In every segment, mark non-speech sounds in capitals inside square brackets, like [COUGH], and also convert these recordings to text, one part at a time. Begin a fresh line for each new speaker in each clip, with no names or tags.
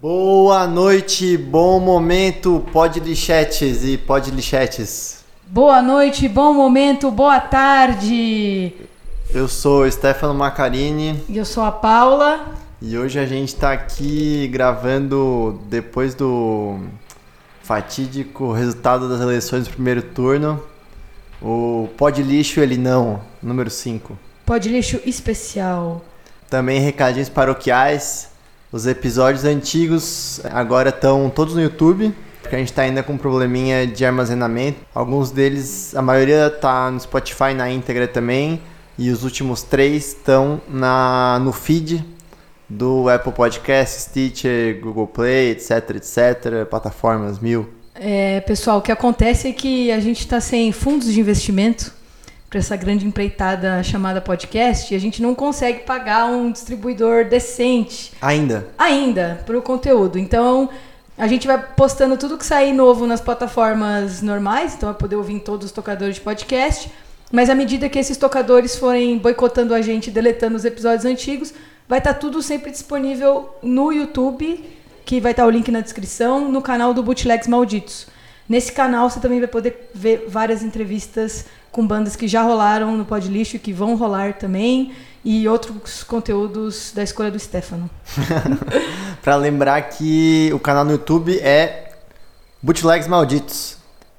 Boa noite, bom momento, pode lixetes e pode lixetes.
Boa noite, bom momento, boa tarde.
Eu sou Stefano Macarini.
E eu sou a Paula.
E hoje a gente tá aqui gravando depois do fatídico resultado das eleições do primeiro turno. O Pode Lixo Ele Não, número 5.
Pode Lixo Especial.
Também recadinhos paroquiais. Os episódios antigos agora estão todos no YouTube, porque a gente está ainda com um probleminha de armazenamento. Alguns deles, a maioria tá no Spotify na íntegra também, e os últimos três estão na no feed do Apple Podcast, Stitcher, Google Play, etc, etc, plataformas mil.
É, pessoal, o que acontece é que a gente está sem fundos de investimento para essa grande empreitada chamada podcast e a gente não consegue pagar um distribuidor decente.
Ainda?
Ainda, para o conteúdo. Então, a gente vai postando tudo que sair novo nas plataformas normais, então vai poder ouvir em todos os tocadores de podcast. Mas à medida que esses tocadores forem boicotando a gente, deletando os episódios antigos, vai estar tá tudo sempre disponível no YouTube, que vai estar tá o link na descrição, no canal do Bootlegs Malditos. Nesse canal você também vai poder ver várias entrevistas com bandas que já rolaram no Pod Lixo e que vão rolar também, e outros conteúdos da escolha do Stefano. [LAUGHS]
para lembrar que o canal no YouTube é Bootlegs Malditos.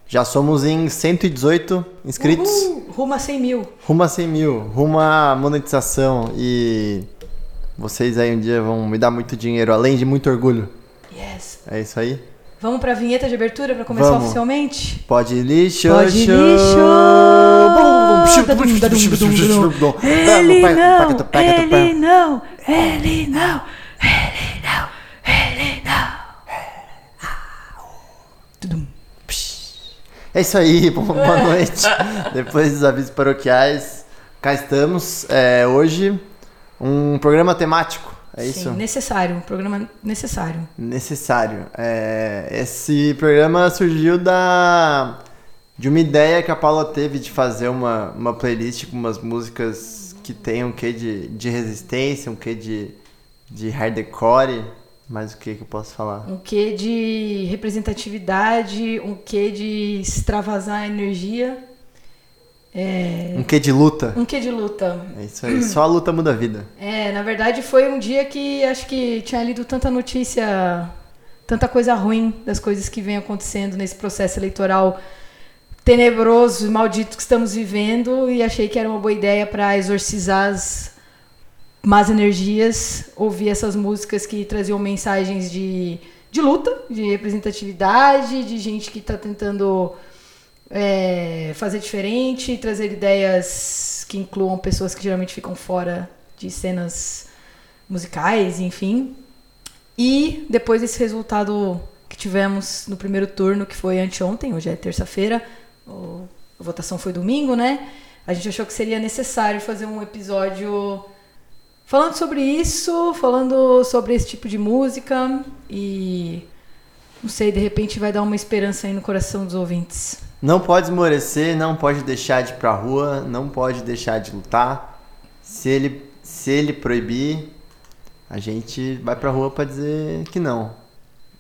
Já somos em 118 inscritos. Uhul,
rumo a 100 mil.
Rumo a 100 mil. Rumo a monetização. E vocês aí um dia vão me dar muito dinheiro, além de muito orgulho.
Yes.
É isso aí?
Vamos para a vinheta de abertura para começar
Vamos.
oficialmente?
Pode lixo.
Pode lixo. Ele não, ele não, ele não, ele não, ele não.
É isso aí, [LAUGHS] boa noite. Depois dos avisos paroquiais, cá estamos. É, hoje, um programa temático é Sim, isso?
necessário, um programa necessário.
Necessário. É, esse programa surgiu da de uma ideia que a Paula teve de fazer uma, uma playlist com umas músicas que tem um quê de, de resistência, um quê de, de hardcore, mas o que que eu posso falar?
Um quê de representatividade, um quê de extravasar energia.
É... Um quê de luta?
Um quê de luta.
É isso aí, só a luta muda a vida.
É, na verdade foi um dia que acho que tinha lido tanta notícia, tanta coisa ruim das coisas que vem acontecendo nesse processo eleitoral tenebroso e maldito que estamos vivendo e achei que era uma boa ideia para exorcizar as más energias, ouvir essas músicas que traziam mensagens de, de luta, de representatividade, de gente que está tentando é, fazer diferente, trazer ideias que incluam pessoas que geralmente ficam fora de cenas musicais, enfim. E depois desse resultado que tivemos no primeiro turno, que foi anteontem, hoje é terça-feira, a votação foi domingo, né? A gente achou que seria necessário fazer um episódio falando sobre isso, falando sobre esse tipo de música e não sei, de repente vai dar uma esperança aí no coração dos ouvintes.
Não pode esmorecer, não pode deixar de ir pra rua, não pode deixar de lutar. Se ele, se ele proibir, a gente vai pra rua pra dizer que não.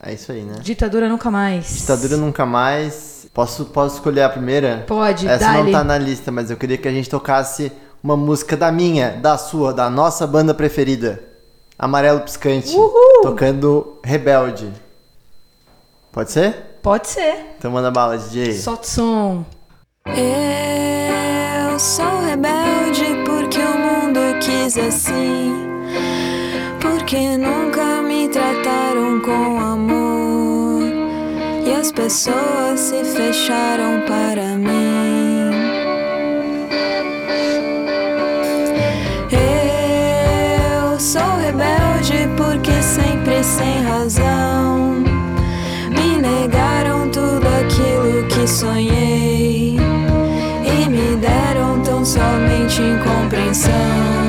É isso aí, né?
Ditadura nunca mais.
Ditadura nunca mais. Posso, posso escolher a primeira?
Pode,
Essa
dale.
não tá na lista, mas eu queria que a gente tocasse uma música da minha, da sua, da nossa banda preferida. Amarelo Piscante.
Uhul.
Tocando Rebelde. Pode ser?
Pode ser.
Então manda bala, DJ.
Solta o som.
Eu sou rebelde porque o mundo quis assim. Porque nunca me trataram com amor. E as pessoas se fecharam para mim. So.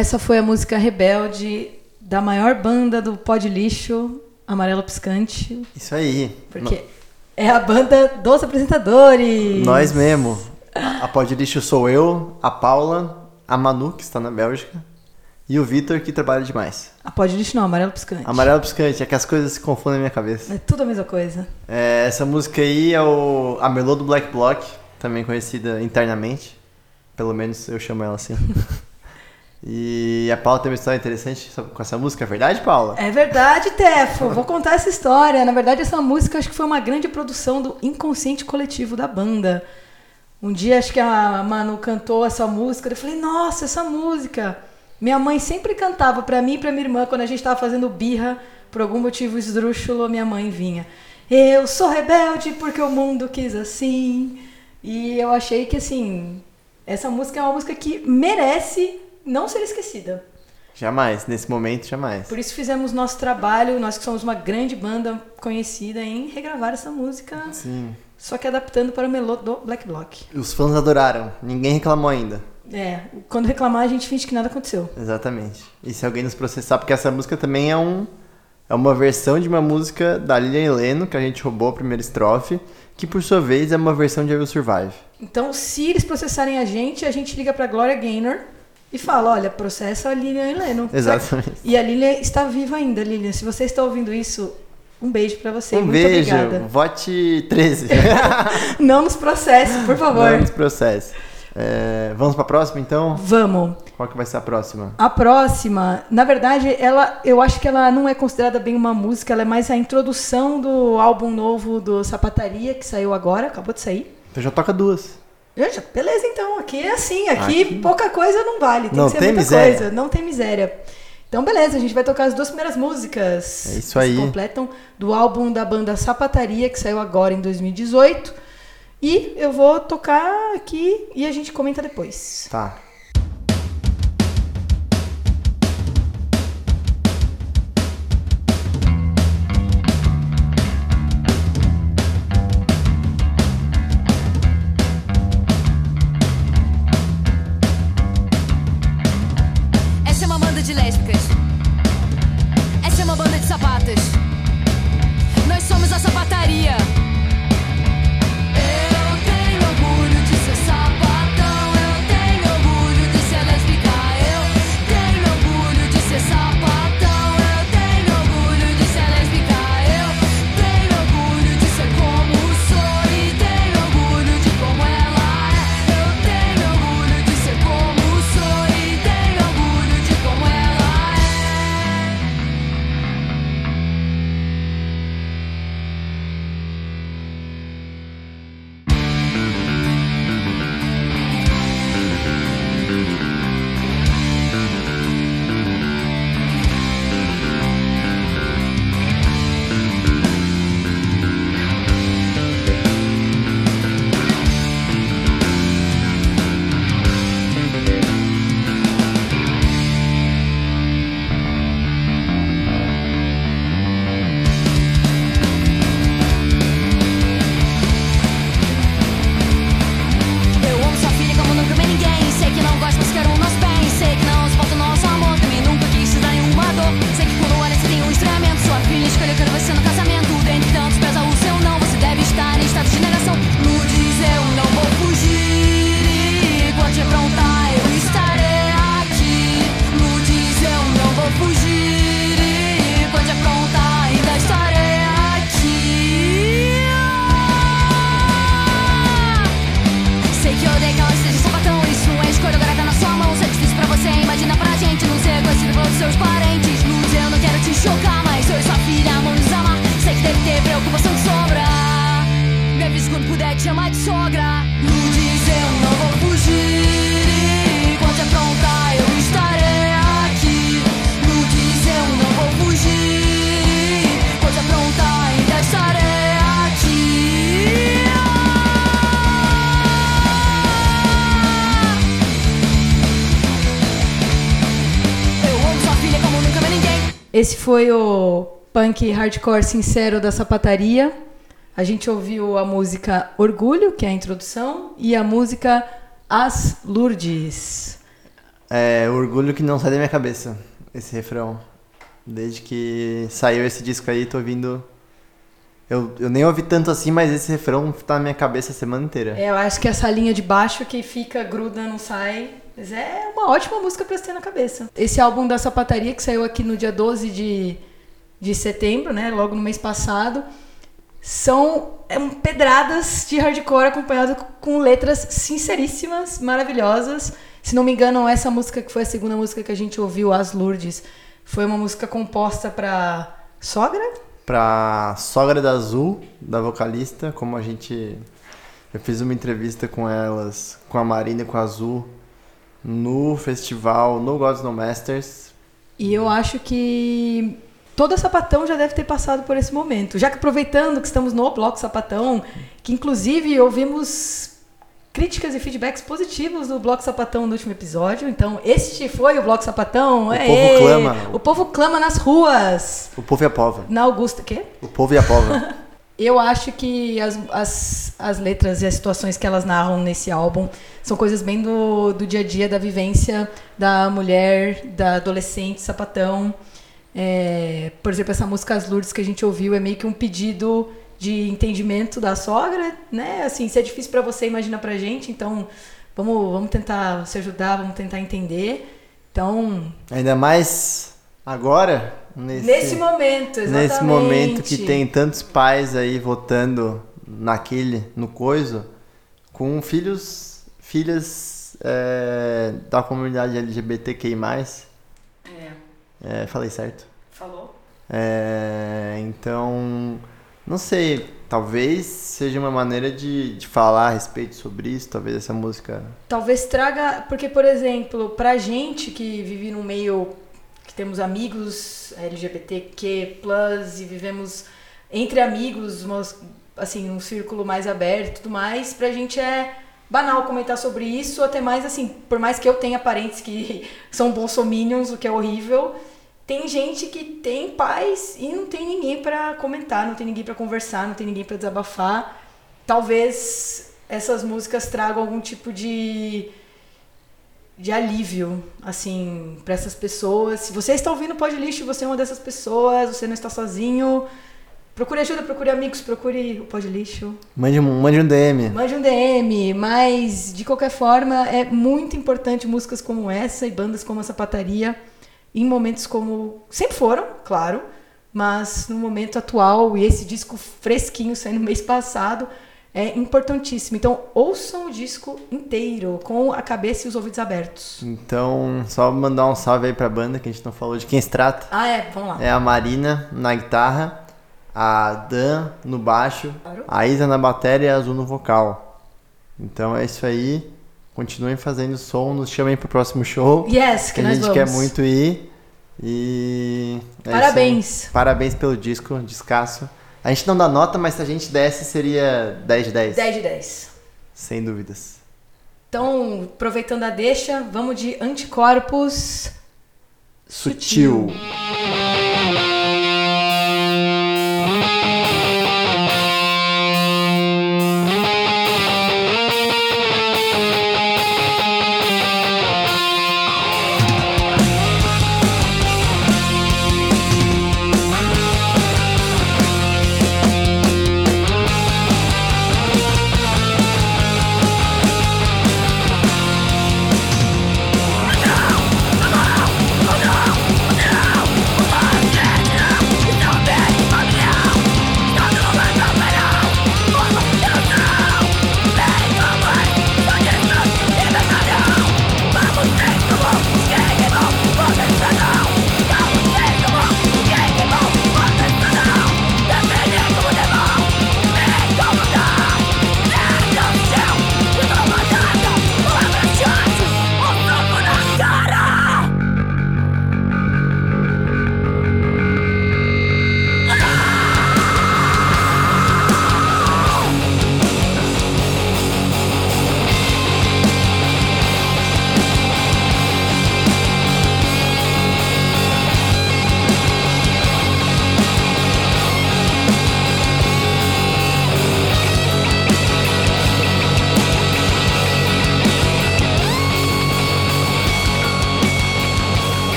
Essa foi a música Rebelde da maior banda do pó de lixo, Amarelo Piscante,
Isso aí.
porque é a banda dos apresentadores.
Nós mesmo. A pó de lixo sou eu, a Paula, a Manu, que está na Bélgica, e o Vitor, que trabalha demais.
A pó de lixo não, Amarelo Piscante.
Amarelo piscante, é que as coisas se confundem na minha cabeça.
É tudo a mesma coisa.
É, essa música aí é o, a Melô do Black Block, também conhecida internamente. Pelo menos eu chamo ela assim. [LAUGHS] e a Paula tem uma história interessante com essa música, é verdade, Paula?
É verdade, Tefo. Vou contar essa história. Na verdade, essa música acho que foi uma grande produção do inconsciente coletivo da banda. Um dia acho que a Manu cantou essa música, eu falei: "Nossa, essa música". Minha mãe sempre cantava pra mim e pra minha irmã quando a gente tava fazendo birra, por algum motivo esdrúxulo, minha mãe vinha: "Eu sou rebelde porque o mundo quis assim". E eu achei que assim, essa música é uma música que merece não ser esquecida.
Jamais, nesse momento, jamais.
Por isso fizemos nosso trabalho, nós que somos uma grande banda conhecida em regravar essa música,
Sim.
só que adaptando para o melô do Black Block.
Os fãs adoraram, ninguém reclamou ainda.
É, quando reclamar a gente finge que nada aconteceu.
Exatamente. E se alguém nos processar, porque essa música também é um é uma versão de uma música da Lilian Heleno, que a gente roubou a primeira estrofe, que por sua vez é uma versão de I Will Survive.
Então, se eles processarem a gente, a gente liga pra Gloria Gaynor e fala, olha, processa a Lilian Heleno.
Exatamente.
E a Lilian está viva ainda, Lilian. Se você está ouvindo isso, um beijo pra você.
um
Muito
beijo,
obrigada.
vote 13. [LAUGHS]
Não nos processe, por favor.
Vamos processo. É, vamos pra próxima então?
Vamos.
Qual que vai ser a próxima?
A próxima, na verdade, ela, eu acho que ela não é considerada bem uma música, ela é mais a introdução do álbum novo do Sapataria, que saiu agora, acabou de sair.
Então já toca duas.
Gente, beleza, então, aqui é assim, aqui,
Aqui-
pouca coisa não vale, tem
Não
que ser
tem
muita
miséria.
coisa, não tem miséria. Então, beleza, a gente vai tocar as duas primeiras músicas.
É isso
que
aí.
Se completam do álbum da banda Sapataria, que saiu agora em 2018. E eu vou tocar aqui e a gente comenta depois.
Tá.
Esse foi o punk hardcore sincero da sapataria. A gente ouviu a música Orgulho, que é a introdução, e a música As Lourdes.
É orgulho que não sai da minha cabeça, esse refrão. Desde que saiu esse disco aí, tô ouvindo. Eu, eu nem ouvi tanto assim, mas esse refrão tá na minha cabeça a semana inteira.
É, eu acho que essa linha de baixo que fica, gruda, não sai. Mas é uma ótima música pra se ter na cabeça. Esse álbum da Sapataria, que saiu aqui no dia 12 de, de setembro, né? Logo no mês passado. São é, um pedradas de hardcore acompanhado com letras sinceríssimas, maravilhosas. Se não me engano, essa música que foi a segunda música que a gente ouviu, As Lourdes, foi uma música composta pra sogra?
Pra sogra da Azul, da vocalista, como a gente. Eu fiz uma entrevista com elas, com a Marina e com a Azul, no festival no Gods No Masters.
E eu acho que todo sapatão já deve ter passado por esse momento. Já que aproveitando que estamos no Bloco Sapatão, que inclusive ouvimos críticas e feedbacks positivos do Bloco Sapatão no último episódio. Então, este foi o Bloco Sapatão.
O
Aê!
povo clama.
O povo clama nas ruas.
O povo e a pova.
Na Augusta, quê?
O povo e a pova.
Eu acho que as, as, as letras e as situações que elas narram nesse álbum são coisas bem do, do dia a dia, da vivência da mulher, da adolescente, sapatão. É, por exemplo, essa música As Lourdes que a gente ouviu é meio que um pedido de entendimento da sogra, né? Assim, se é difícil para você, imagina pra gente. Então, vamos, vamos tentar se ajudar, vamos tentar entender. Então,
Ainda mais agora, nesse,
nesse momento, exatamente.
nesse momento que tem tantos pais aí votando naquele, no coiso, com filhos, filhas é, da comunidade LGBTQI+.
É,
É, falei certo?
falou.
É, então, não sei, talvez seja uma maneira de, de falar a respeito sobre isso, talvez essa música...
Talvez traga, porque por exemplo, pra gente que vive num meio que temos amigos LGBTQ+, e vivemos entre amigos, umas- assim, um círculo mais aberto e tudo mais, pra gente é banal comentar sobre isso, até mais assim, por mais que eu tenha parentes que [LAUGHS] são bolsominions, o que é horrível, tem gente que tem pais e não tem ninguém pra comentar, não tem ninguém pra conversar, não tem ninguém pra desabafar. Talvez essas músicas tragam algum tipo de de alívio, assim, para essas pessoas. Se você está ouvindo o Pod Lixo, você é uma dessas pessoas, você não está sozinho. Procure ajuda, procure amigos, procure o Pod Lixo.
Mande um, mande um DM.
Mande um DM, mas de qualquer forma é muito importante músicas como essa e bandas como a Sapataria em momentos como sempre foram, claro, mas no momento atual e esse disco fresquinho saindo [LAUGHS] mês passado é importantíssimo. Então ouçam o disco inteiro com a cabeça e os ouvidos abertos.
Então, só mandar um salve aí pra banda, que a gente não falou de quem se trata.
Ah, é, vamos lá.
É a Marina na guitarra, a Dan no baixo,
Claro.
a Isa na bateria e a Azul no vocal. Então é isso aí. Continuem fazendo som, nos chamem pro próximo show.
Yes, que,
que a gente
vamos.
quer muito ir. E. é.
Parabéns.
Parabéns pelo disco, descasso. A gente não dá nota, mas se a gente desse seria 10 de 10.
10 de 10.
Sem dúvidas.
Então, aproveitando a deixa, vamos de anticorpos
Sutil.
Anticorpos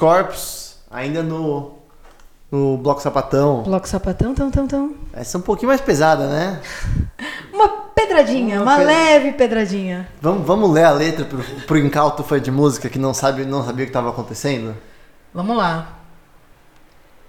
Anticorpos, ainda no, no Bloco Sapatão.
Bloco sapatão, tão, tão, tão.
Essa é um pouquinho mais pesada, né? [LAUGHS]
Uma pedradinha,
Uma
uma
pedra-
leve pedradinha.
Vamos, vamos ler a letra pro, pro incauto fã de música que não, sabe, não sabia o que estava acontecendo?
Vamos lá.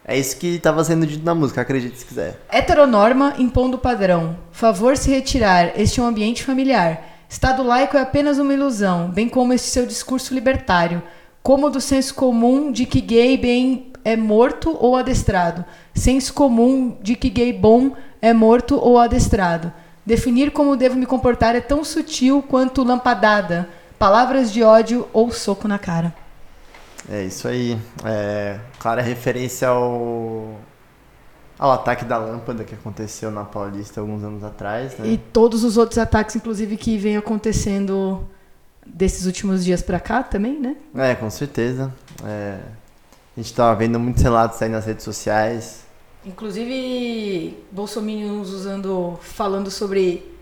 É isso que estava sendo dito na música, acredite se quiser.
Heteronorma impondo padrão. Favor se retirar. Este é um ambiente familiar. Estado laico é apenas uma ilusão, bem como este seu discurso libertário. Como do senso comum de que gay bem é morto ou adestrado. Senso comum de que gay bom é morto ou adestrado. Definir como devo me comportar é tão sutil quanto lampadada. Palavras de ódio ou soco na cara.
É isso aí. É, clara referência ao, ao ataque da lâmpada que aconteceu na Paulista alguns anos atrás, né?
E todos os outros ataques, inclusive, que vem acontecendo desses últimos dias pra cá também, né?
É, com certeza. É, a gente tava vendo muitos relatos aí nas redes sociais.
Inclusive, bolsominions usando, falando sobre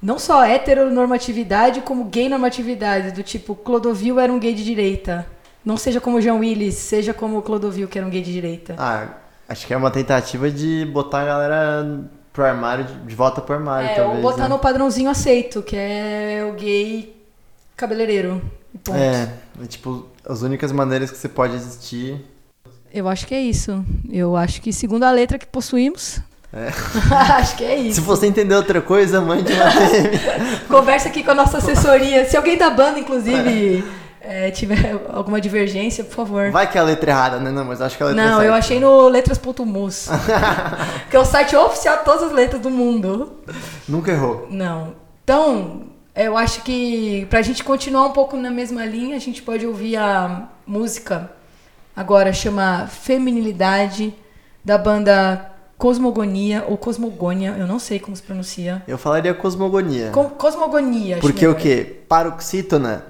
não só heteronormatividade, como gay normatividade, do tipo, Clodovil era um gay de direita. Não seja como Jean Willis, seja como Clodovil, que era um gay de direita.
Ah, acho que é uma tentativa de botar a galera pro armário, de, de volta pro armário,
é,
talvez.
ou botar
né?
no padrãozinho aceito, que é o gay cabeleireiro. ponto.
É, é tipo, as únicas maneiras que você pode existir.
Eu acho que é isso. Eu acho que, segundo a letra que possuímos,
É. [LAUGHS]
acho que é isso.
Se você entender outra coisa, mande uma DM. [LAUGHS]
Conversa aqui com a nossa assessoria. Se alguém da banda, inclusive, é, tiver alguma divergência, por favor.
Vai que é a letra errada, né? Não, mas acho que a letra
Não,
certa.
eu achei no letras.mus. [LAUGHS] que é o site oficial de todas as letras do mundo.
Nunca errou.
Não. Então, eu acho que pra gente continuar um pouco na mesma linha, a gente pode ouvir a música agora chama Feminilidade da banda Cosmogonia ou Cosmogônia, eu não sei como se pronuncia.
Eu falaria cosmogonia.
Co- Cosmogonia,
Porque o quê? Paroxítona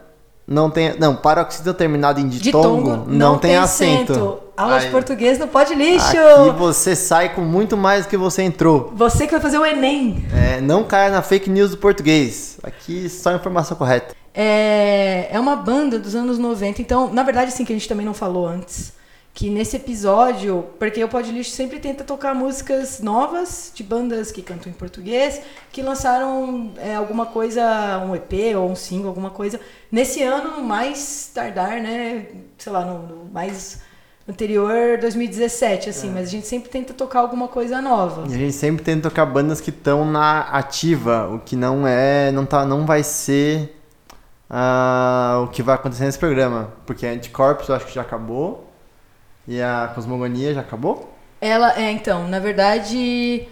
não tem. Não, paroxítona terminado em ditongo,
Ditongo
não, tem acento.
Aula de português não pode lixo.
Aqui você sai com muito mais do que você entrou.
Você que vai fazer o Enem.
É, não caia na fake news do português. Aqui só informação correta.
É, é uma banda dos anos 90. Então, na verdade, assim, que a gente também não falou antes. Que nesse episódio, porque o Pod Lixo sempre tenta tocar músicas novas de bandas que cantam em português, que lançaram é, alguma coisa, um EP ou um single, alguma coisa. Nesse ano, mais tardar, né? Sei lá, no, no mais anterior, 2017, assim. Mas a gente sempre tenta tocar alguma coisa nova.
E a gente sempre tenta tocar bandas que estão na ativa, o que não é. Não, tá, não vai ser ah, o que vai acontecer nesse programa. Porque a Anticorpos eu acho que já acabou. E a Cosmogonia já acabou?
Ela, é, então, na verdade,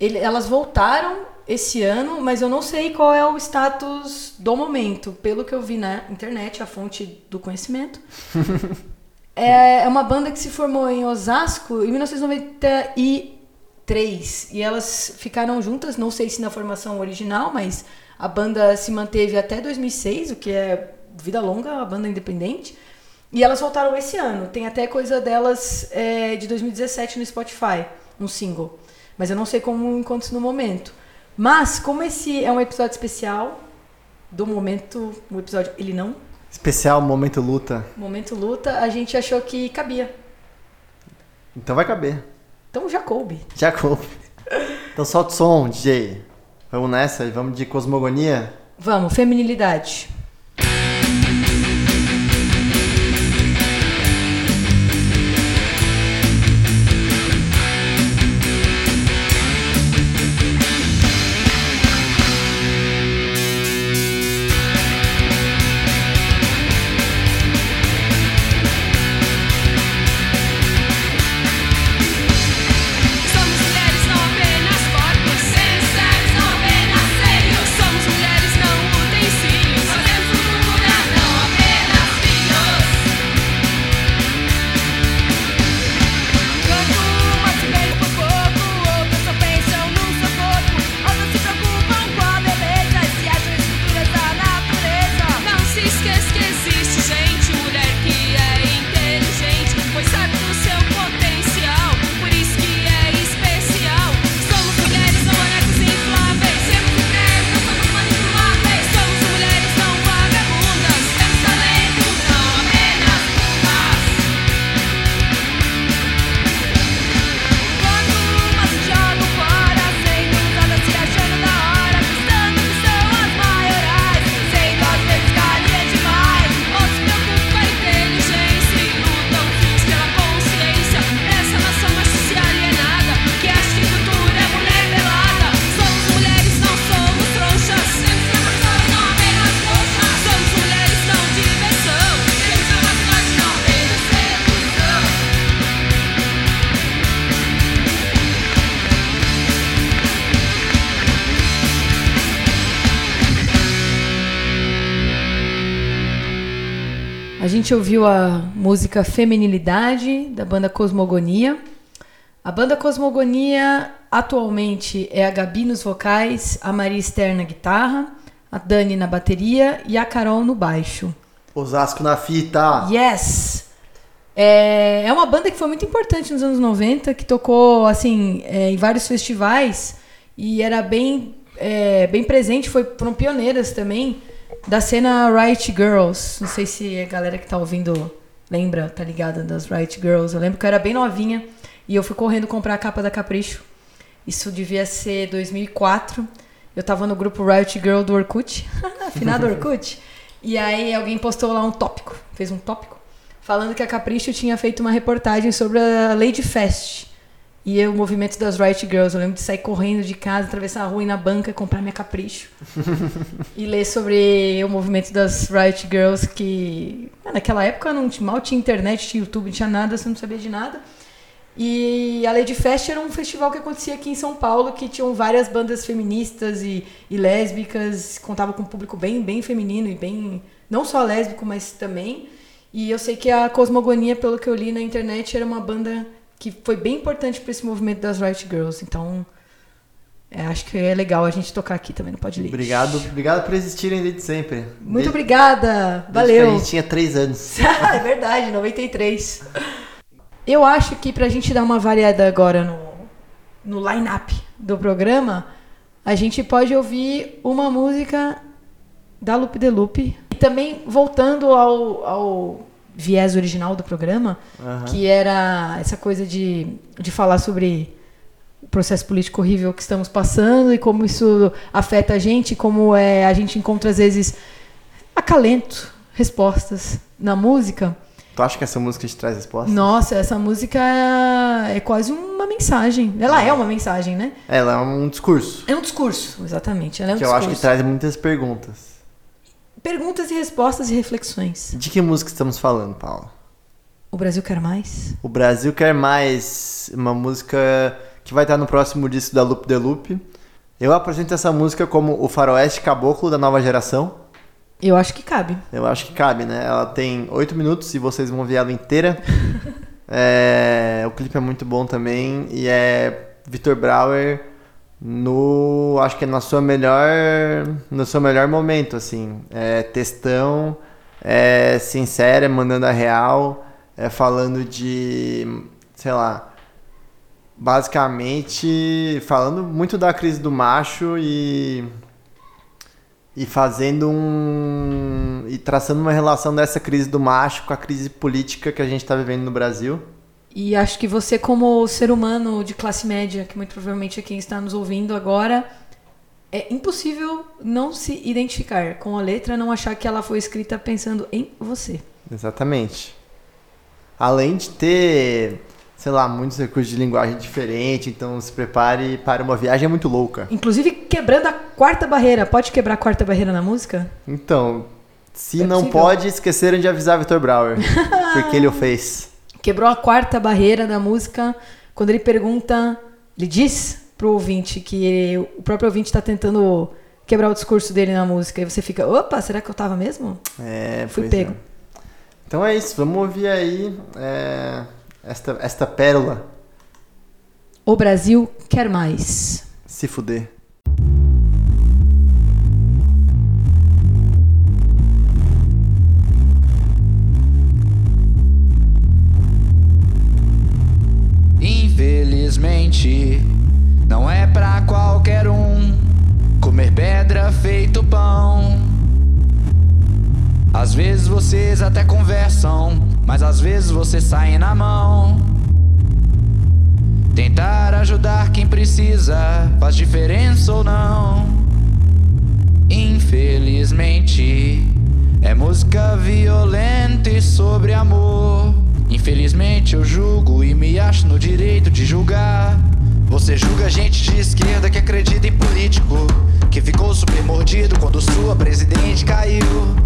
ele- elas voltaram esse ano, mas eu não sei qual é o status do momento. Pelo que eu vi na internet, a fonte do conhecimento. [LAUGHS] é, é uma banda que se formou em Osasco em 1993. E elas ficaram juntas, não sei se na formação original, mas a banda se manteve até 2006, o que é vida longa, a banda independente. E elas voltaram esse ano. Tem até coisa delas é, de 2017 no Spotify, um single. Mas eu não sei como encontro isso no momento. Mas, como esse é um episódio especial do momento, o episódio ele não,
Especial Momento Luta.
momento luta, a gente achou que cabia.
Então vai caber.
Então já coube.
Já coube. Então solta o som, DJ. Vamos nessa e vamos de Cosmogonia.
Vamos, feminilidade. Gente ouviu a música Feminilidade, da banda Cosmogonia. A banda Cosmogonia atualmente é a Gabi nos vocais, a Maria Esther na guitarra, a Dani na bateria e a Carol no baixo.
Osasco na fita.
Yes! É, é uma banda que foi muito importante nos anos 90, que tocou assim é, em vários festivais e era bem, é, bem presente, foi, foram pioneiras também da cena Riot Girls. Não sei se a galera que tá ouvindo lembra, tá ligada das Riot Girls. Eu lembro que eu era bem novinha e eu fui correndo comprar a capa da Capricho. Isso devia ser 2004. Eu tava no grupo Riot Girl do Orkut, [LAUGHS] finado Orkut. E aí alguém postou lá um tópico, fez um tópico, falando que a Capricho tinha feito uma reportagem sobre a Lady Fest. E o movimento das Riot Girls. Eu lembro de sair correndo de casa, atravessar a rua, ir na banca, comprar minha Capricho. [LAUGHS] e ler sobre o movimento das Riot Girls, que ah, naquela época não tinha, mal tinha internet, tinha YouTube, não tinha nada, você não sabia de nada. E a Lady Fest era um festival que acontecia aqui em São Paulo, que tinham várias bandas feministas e, e lésbicas, contava com um público bem, bem feminino e bem. não só lésbico, mas também. E eu sei que a Cosmogonia, pelo que eu li na internet, era uma banda que foi bem importante para esse movimento das Riot Girls. Então, é, acho que é legal a gente tocar aqui também no Pod Lixo.
Obrigado, obrigado por existirem desde sempre.
Muito
Desde-
obrigada! Valeu!
a gente tinha três anos. [LAUGHS]
é verdade, 93. Eu acho que pra gente dar uma variada agora no, no line-up do programa, a gente pode ouvir uma música da Loop de Loop. E também voltando ao, ao viés original do programa,
Aham.
que era essa coisa de, de falar sobre o processo político horrível que estamos passando e como isso afeta a gente, como é, a gente encontra às vezes acalento, respostas na música.
Tu acha que essa música te traz resposta?
Nossa, essa música é quase uma mensagem. Ela é uma mensagem, né?
Ela é um discurso.
É um discurso, exatamente. Ela é um
que eu
discurso.
acho que traz muitas perguntas.
Perguntas e respostas e reflexões.
De que música estamos falando, Paulo?
O Brasil quer mais?
O Brasil Quer Mais, uma música que vai estar no próximo disco da Loop The Loop. Eu apresento essa música como o faroeste caboclo da nova geração.
Eu acho que cabe.
Eu acho que cabe, né? Ela tem oito minutos e vocês vão ver ela inteira. [LAUGHS] É, o clipe é muito bom também e é Vitor Brauer no, acho que é na sua melhor, no seu melhor momento, assim. É textão, é sincera, é mandando a real, é falando de, sei lá, basicamente falando muito da crise do macho e e fazendo um e traçando uma relação dessa crise do macho com a crise política que a gente está vivendo no Brasil.
E acho que você, como ser humano de classe média, que muito provavelmente é quem está nos ouvindo agora, é impossível não se identificar com a letra, não achar que ela foi escrita pensando em você.
Exatamente. Além de ter, sei lá, muitos recursos de linguagem diferente, então se prepare para uma viagem muito louca.
Inclusive quebrando a quarta barreira. Pode quebrar a quarta barreira na música?
Então, se
É
não
possível.
pode, esqueceram de avisar Vitor Brauer, [LAUGHS] porque ele o fez.
Quebrou a quarta barreira da música quando ele pergunta, ele diz pro ouvinte que o próprio ouvinte está tentando quebrar o discurso dele na música. E você fica, opa, será que eu tava mesmo?
É,
Fui
é.
pego.
Então é isso, vamos ouvir aí é, esta, esta pérola
O Brasil quer mais.
se fuder.
Infelizmente, não é pra qualquer um comer pedra feito pão. Às vezes vocês até conversam, mas às vezes vocês saem na mão. Tentar ajudar quem precisa faz diferença ou não. Infelizmente, é música violenta e sobre amor. Infelizmente, eu julgo e me acho no direito de julgar. Você julga gente de esquerda que acredita em político, que ficou super mordido quando sua presidente caiu,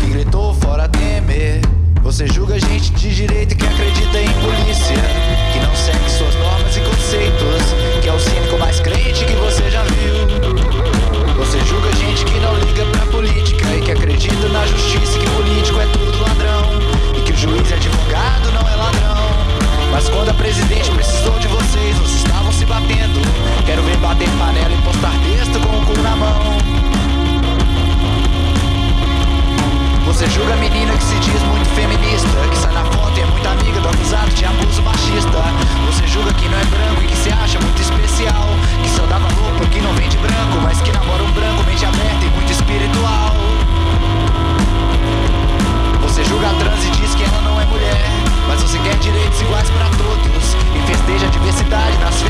que gritou fora Temer. Você julga gente de direita que acredita em polícia, que não segue suas normas e conceitos, que é o cínico mais crente que você já viu. Você julga gente que não liga pra política e que acredita na justiça que político Mas quando a
presidente precisou de vocês, vocês estavam se batendo. Quero ver bater panela e postar texto com o cu na mão. Você julga a menina que se diz muito feminista, que sai na foto e é muito amiga do acusado de abuso machista. Você julga que não é branco e que se acha muito especial, que só dá valor porque não vende branco, mas que namora um branco, mente aberta e
muito espiritual. Você julga a trans e diz que ela não é mulher. Mas você quer direitos iguais para todos e festeja a diversidade nas festas.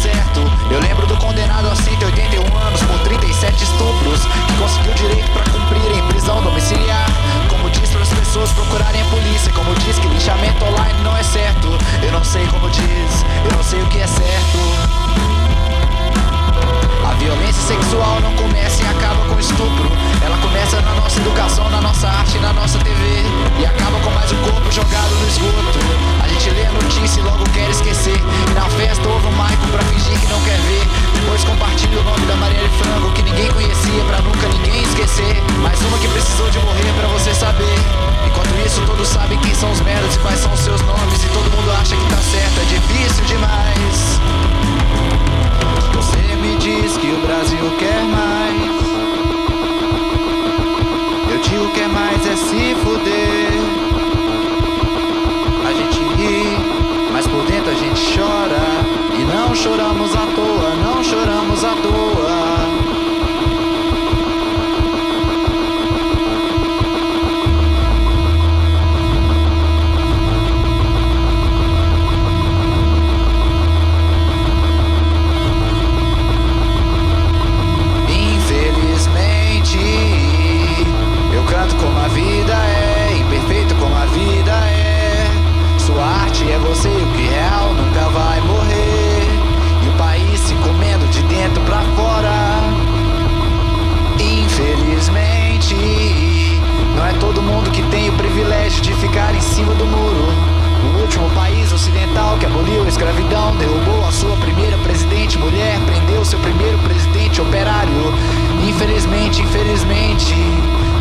Certo, eu lembro do condenado a 181 anos por 37 estupros, que conseguiu direito pra cumprir em prisão domiciliar. Como diz para as pessoas procurarem a polícia, como diz que lixamento online não é certo. Eu não sei como diz, eu não sei o que é certo. A violência sexual não começa e acaba com estupro. Ela começa na nossa educação, na nossa arte, na nossa TV. E acaba com mais um corpo jogado no esgoto. Gente lê a notícia e logo quer esquecer. E na festa houve um Michael pra fingir que não quer ver. Depois compartilha o nome da Marielle Frango que ninguém conhecia pra nunca ninguém esquecer. Mais uma que precisou de morrer pra você saber. Enquanto isso, todos sabem quem são os merdas e quais são os seus nomes. E todo mundo acha que tá certo, é difícil demais. Você me diz que o Brasil quer mais. Eu digo que é mais é se fuder. Chora. E não choramos à cima do muro. O último país ocidental que aboliu a escravidão derrubou a sua primeira presidente mulher, prendeu seu primeiro presidente operário. Infelizmente, infelizmente,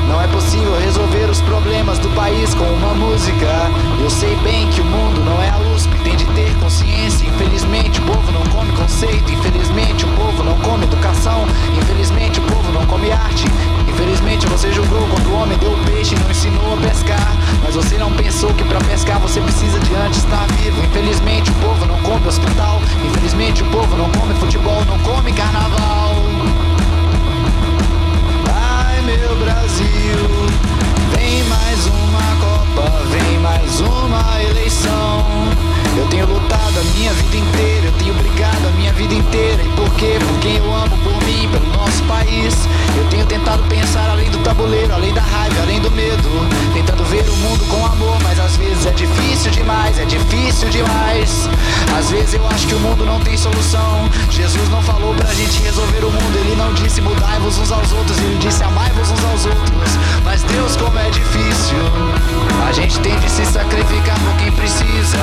não é possível resolver os problemas do país com uma música. Eu sei bem que o mundo não é a USP, tem de ter consciência. Infelizmente, o povo não come conceito. Infelizmente, o povo não come educação. Infelizmente, o povo não come arte. Infelizmente, você julgou quando o homem deu o peixe e não ensinou a pescar. Mas você não pensou que pra pescar você precisa de antes estar vivo. Infelizmente, o povo não come hospital. Infelizmente, o povo não come futebol, não come carnaval. Ai, meu Brasil, vem mais uma Copa, vem mais uma eleição. Eu tenho lutado a minha vida inteira, eu tenho brigado a minha vida inteira. E por quê? Por quem eu amo, por mim, pelo nosso país. Eu tenho tentado pensar além do tabuleiro, além da raiva, além do medo. Tentando ver o mundo com amor, mas às vezes é difícil demais, é difícil demais. Às vezes eu acho que o mundo não tem solução. Jesus não falou pra gente resolver o mundo, ele não disse mudai-vos uns aos outros, ele disse amai-vos uns aos outros. Mas Deus, como é difícil, a gente tem de se sacrificar por quem precisa.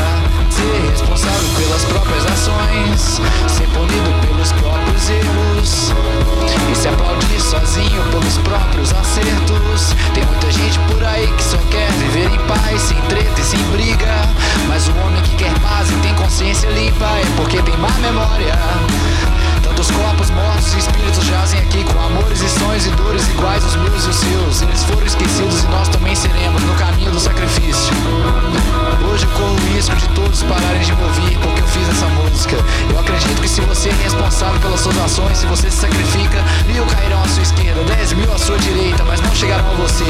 Ser responsável pelas próprias ações, ser punido pelos próprios erros. E se aplaudir sozinho pelos próprios acertos. Tem muita gente por aí que só quer viver em paz, sem treta e sem briga. Mas o homem que quer paz e tem consciência limpa é porque tem má memória. Tantos corpos mortos e espíritos jazem aqui com amores e sonhos e dores iguais aos meus e os seus. Eles foram esquecidos e nós também seremos no caminho do sacrifício. Hoje corro o risco de todos pararem de me ouvir porque eu fiz essa música. Eu acredito que se você é responsável pelas suas ações, se você se sacrifica, mil cairão à sua esquerda, dez mil à sua direita, mas não chegarão a você.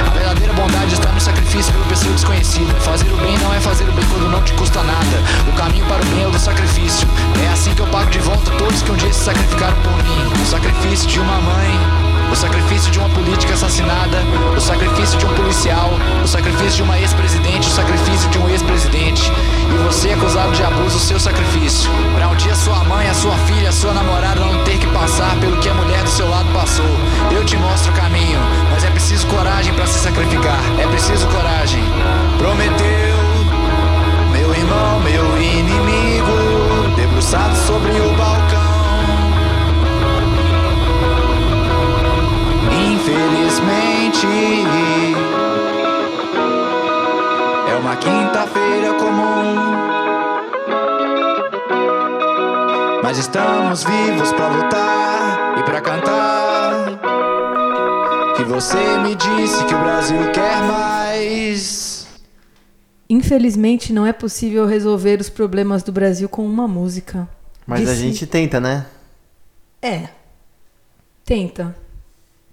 A verdadeira bondade está no sacrifício pela pessoa desconhecida. Fazer o bem não é fazer o bem quando não te custa nada. O caminho para o bem é o do sacrifício. É assim que eu pago de volta todo todos que um dia se sacrificaram por mim. O sacrifício de uma mãe, o sacrifício de uma política assassinada, o sacrifício de um policial, o sacrifício de uma ex-presidente, o sacrifício de um ex-presidente. E você acusado de abuso, o seu sacrifício. Pra um dia sua mãe, a sua filha, a sua namorada não ter que passar pelo que a mulher do seu lado passou. Eu te mostro o caminho, mas é preciso coragem pra se sacrificar. É preciso coragem. Prometeu, meu irmão, meu inimigo, debruçado sobre o balcão. Infelizmente, é uma quinta-feira comum. Mas estamos vivos pra lutar e pra cantar. Que você me disse que o Brasil quer mais.
Infelizmente, não é possível resolver os problemas do Brasil com uma música.
Mas a
Disse-
gente tenta, né?
É. Tenta.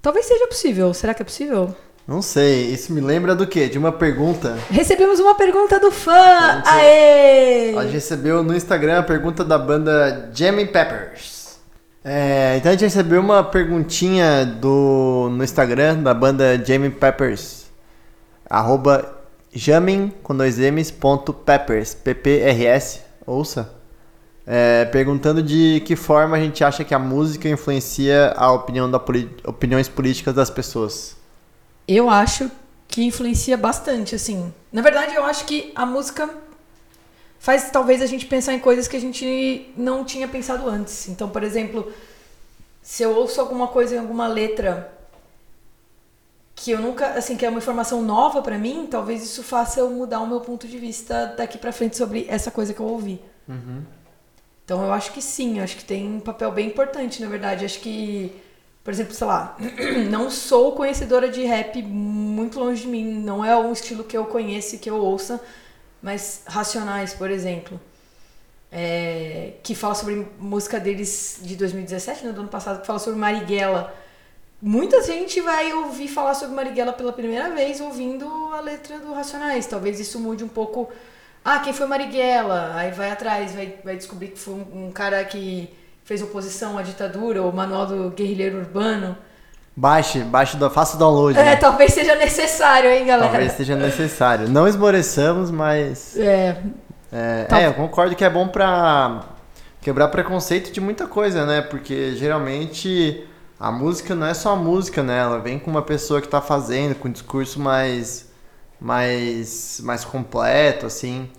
Talvez seja possível. Será que é possível?
Não sei, isso me lembra do quê? De uma pergunta.
Recebemos uma pergunta do fã! Aê!
A gente recebeu no Instagram a pergunta da banda Jamie Peppers. É, então a gente recebeu uma perguntinha do, no Instagram da banda Jamie Peppers. Arroba jamin com dois M's ponto peppers. P-P-R-S. Ouça. É, perguntando de que forma a gente acha que a música influencia a opinião da opiniões políticas das pessoas.
Eu acho que influencia bastante, assim. Na verdade, eu acho que a música faz talvez a gente pensar em coisas que a gente não tinha pensado antes. Então, por exemplo, se eu ouço alguma coisa em alguma letra que eu nunca, assim, que é uma informação nova pra mim, talvez isso faça eu mudar o meu ponto de vista daqui pra frente sobre essa coisa que eu ouvi. Então eu acho que sim, acho que tem um papel bem importante, na verdade. Acho que, por exemplo, sei lá, [CLEARS THROAT] não sou conhecedora de rap muito longe de mim, não é um estilo que eu conheço que eu ouça, mas Racionais, por exemplo, é, que fala sobre música deles de 2017, né, do ano passado, que fala sobre Marighella. Muita gente vai ouvir falar sobre Marighella pela primeira vez ouvindo a letra do Racionais. Talvez isso mude um pouco. Ah, quem foi Marighella? Aí vai atrás, vai, vai descobrir que foi um, um cara que fez oposição à ditadura, o manual do guerrilheiro urbano.
Baixe, baixe, faça o download.
É,
né?
talvez seja necessário, hein, galera?
Talvez seja necessário. Não esmoreçamos, mas
É,
É,
Tal-
é, eu concordo que é bom pra quebrar preconceito de muita coisa, né? Porque geralmente a música não é só a música, né? Ela vem com uma pessoa que tá fazendo, com um discurso mais, mais, mais completo, assim.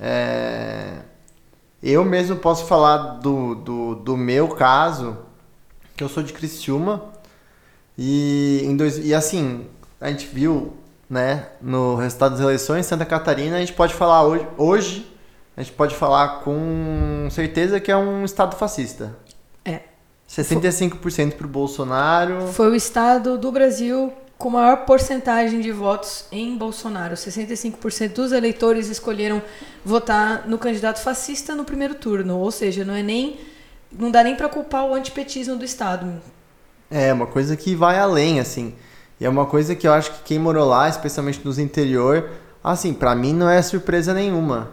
É, Eu mesmo posso falar do, do, do meu caso, que eu sou de Criciúma, e, em dois, e assim, a gente viu, né, no resultado das eleições, Santa Catarina, a gente pode falar hoje, hoje a gente pode falar com certeza que é um estado fascista.
É.
65% pro Bolsonaro.
foi o estado do Brasil com maior porcentagem de votos em Bolsonaro. 65% dos eleitores escolheram votar no candidato fascista no primeiro turno. Ou seja, não é nem. Não dá nem para culpar o antipetismo do Estado.
É, uma coisa que vai além, assim. E é uma coisa que eu acho que quem morou lá, especialmente nos interior, assim, pra mim não é surpresa nenhuma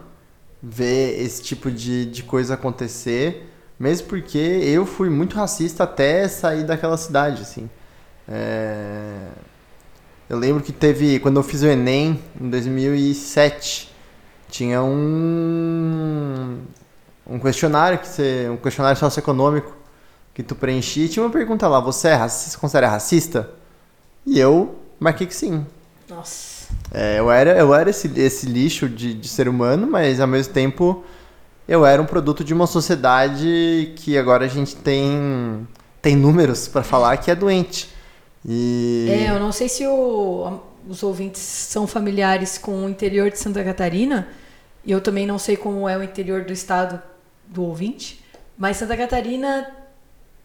ver esse tipo de, de coisa acontecer, mesmo porque eu fui muito racista até sair daquela cidade, assim. É, Eu lembro que teve, quando eu fiz o Enem, em 2007, tinha um, um questionário, que você, um questionário socioeconômico, que tu preenchia e tinha uma pergunta lá, você é racista, se considera racista? E eu marquei que sim.
Nossa.
É, eu era, eu era esse, esse lixo de, de ser humano, mas ao mesmo tempo eu era um produto de uma sociedade que agora a gente tem, tem números para falar que é doente. E
É, eu não sei se o- os ouvintes são familiares com o interior de Santa Catarina, e eu também não sei como é o interior do estado do ouvinte, mas Santa Catarina,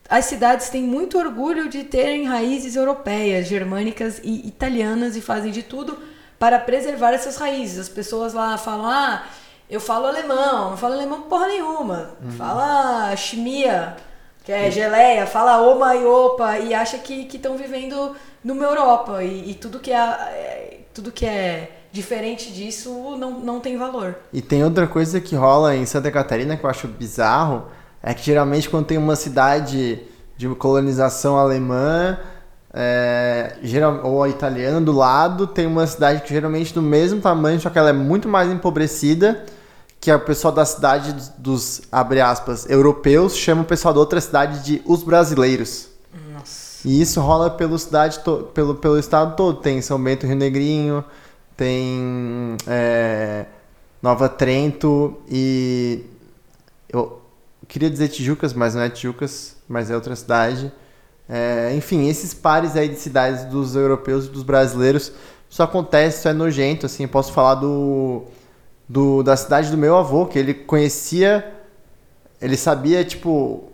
as cidades têm muito orgulho de terem raízes europeias, germânicas e italianas e fazem de tudo para preservar essas raízes. As pessoas lá falam, ah, eu falo alemão, não falo alemão porra nenhuma, fala chimia, que é geleia, fala oma e opa, e acha que estão vivendo numa Europa. E, e tudo, que é, é- tudo que é diferente disso não, não tem valor.
E tem outra coisa que rola em Santa Catarina que eu acho bizarro, é que geralmente quando tem uma cidade de colonização alemã é, geral, ou italiana do lado, tem uma cidade que geralmente do mesmo tamanho, só que ela é muito mais empobrecida, que é o pessoal da cidade dos, dos abre aspas, europeus, chama o pessoal da outra cidade de os brasileiros. E isso rola pelo, cidade pelo, pelo estado todo. Tem São Bento Rio Negrinho, tem é, Nova Trento e. Eu queria dizer Tijucas, mas não é Tijucas, mas é outra cidade. É, enfim, esses pares aí de cidades dos europeus e dos brasileiros, isso acontece, isso é nojento, assim, posso falar do, do da cidade do meu avô, que ele conhecia, ele sabia, tipo,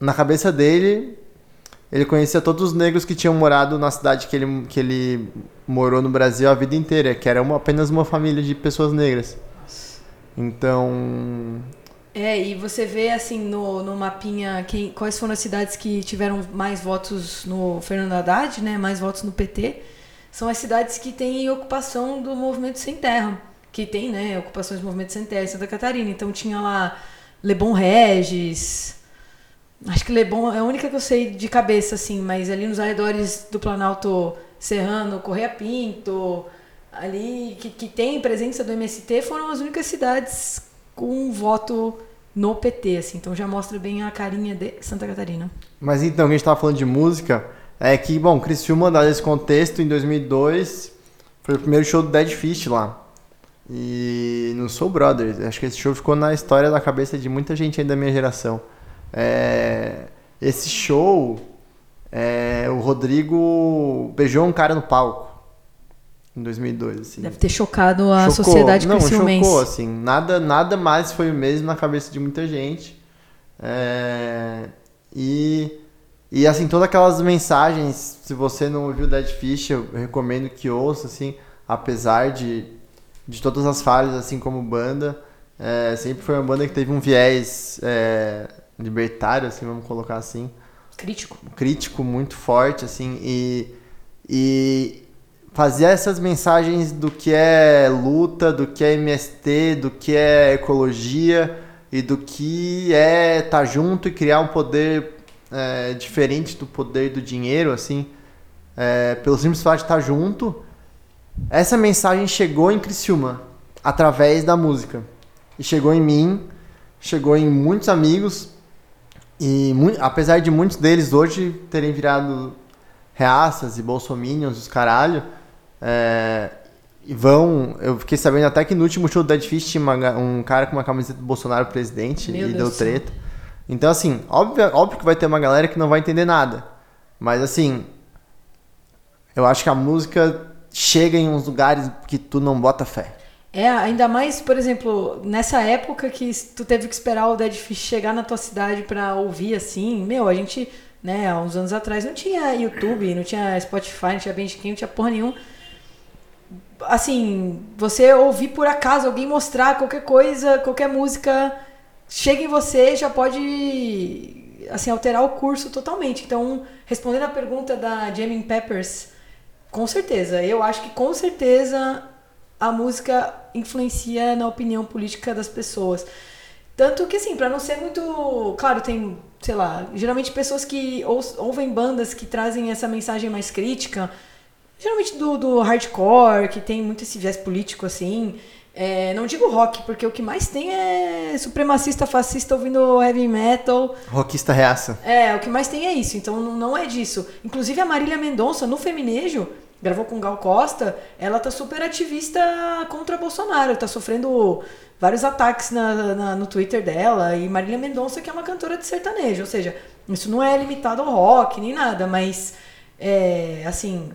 na cabeça dele, ele conhecia todos os negros que tinham morado na cidade que ele, que ele morou no Brasil a vida inteira, que era uma, apenas uma família de pessoas negras. Então,
É, e você vê assim no, no mapinha quem, quais foram as cidades que tiveram mais votos no Fernando Haddad, né? Mais votos no PT. São as cidades que têm ocupação do movimento sem terra. Que tem, né, ocupações do movimento sem terra Santa Catarina. Então tinha lá Lebon Regis. Acho que Lebon é a única que eu sei de cabeça, assim, mas ali nos arredores do Planalto Serrano, Correia Pinto, ali que, que tem presença do MST, foram as únicas cidades com voto no PT, assim. Então já mostra bem a carinha de Santa Catarina.
Mas então, a gente tava falando de música, é que, bom, Criciúma, dado esse contexto, em 2002, foi o primeiro show do Dead Fish lá. E no Soul Brothers. Acho que esse show ficou na história da cabeça de muita gente aí da minha geração. É, esse show, é, o Rodrigo beijou um cara no palco. Em 2002, assim.
Deve ter chocado a
Chocou.
sociedade
Não, chocou, assim. Nada, nada mais foi o mesmo na cabeça de muita gente. É, e, e, assim, todas aquelas mensagens, se você não ouviu Dead Fish, eu recomendo que ouça, assim, apesar de, de todas as falhas, assim, como banda. é, sempre foi uma banda que teve um viés é, libertário, assim, vamos colocar assim
Crítico.
crítico muito forte, assim, e, e fazia essas mensagens do que é luta, do que é MST, do que é ecologia e do que é estar junto e criar um poder é, diferente do poder do dinheiro, assim, é, pelo simples fato de estar junto. Essa mensagem chegou em Criciúma através da música e chegou em mim, chegou em muitos amigos e apesar de muitos deles hoje terem virado reaças e bolsominions, os caralho, é, e vão. Eu fiquei sabendo até que no último show do Dead Fish tinha uma um cara com uma camiseta do Bolsonaro presidente
Meu
e
Deus
deu treta. Então, assim, óbvio, óbvio que vai ter uma galera que não vai entender nada. Mas, assim, eu acho que a música chega em uns lugares que tu não bota fé.
É, ainda mais, por exemplo, nessa época que tu teve que esperar o Dead Fish chegar na tua cidade pra ouvir assim, meu, a gente, né, há uns anos atrás não tinha YouTube, não tinha Spotify, não tinha Bandcamp, não tinha porra nenhuma. Assim, você ouvir por acaso alguém mostrar qualquer coisa, qualquer música, chega em você, já pode assim alterar o curso totalmente. Então, respondendo a pergunta da Jamie Peppers, com certeza, eu acho que com certeza a música influencia na opinião política das pessoas. Tanto que, assim, pra não ser muito. Claro, tem, sei lá, geralmente pessoas que ou- ouvem bandas que trazem essa mensagem mais crítica, geralmente do, do hardcore, que tem muito esse viés político, assim. É, não digo rock, porque o que mais tem é supremacista fascista ouvindo heavy metal.
Rockista reaça.
É, o que mais tem é isso, então não, é disso. Inclusive a Marília Mendonça, no Feminejo, gravou com Gal Costa, ela tá super ativista contra Bolsonaro, tá sofrendo vários ataques na, na- no Twitter dela, e Marília Mendonça que é uma cantora de sertanejo, ou seja, isso não é limitado ao rock, nem nada, mas, é, assim,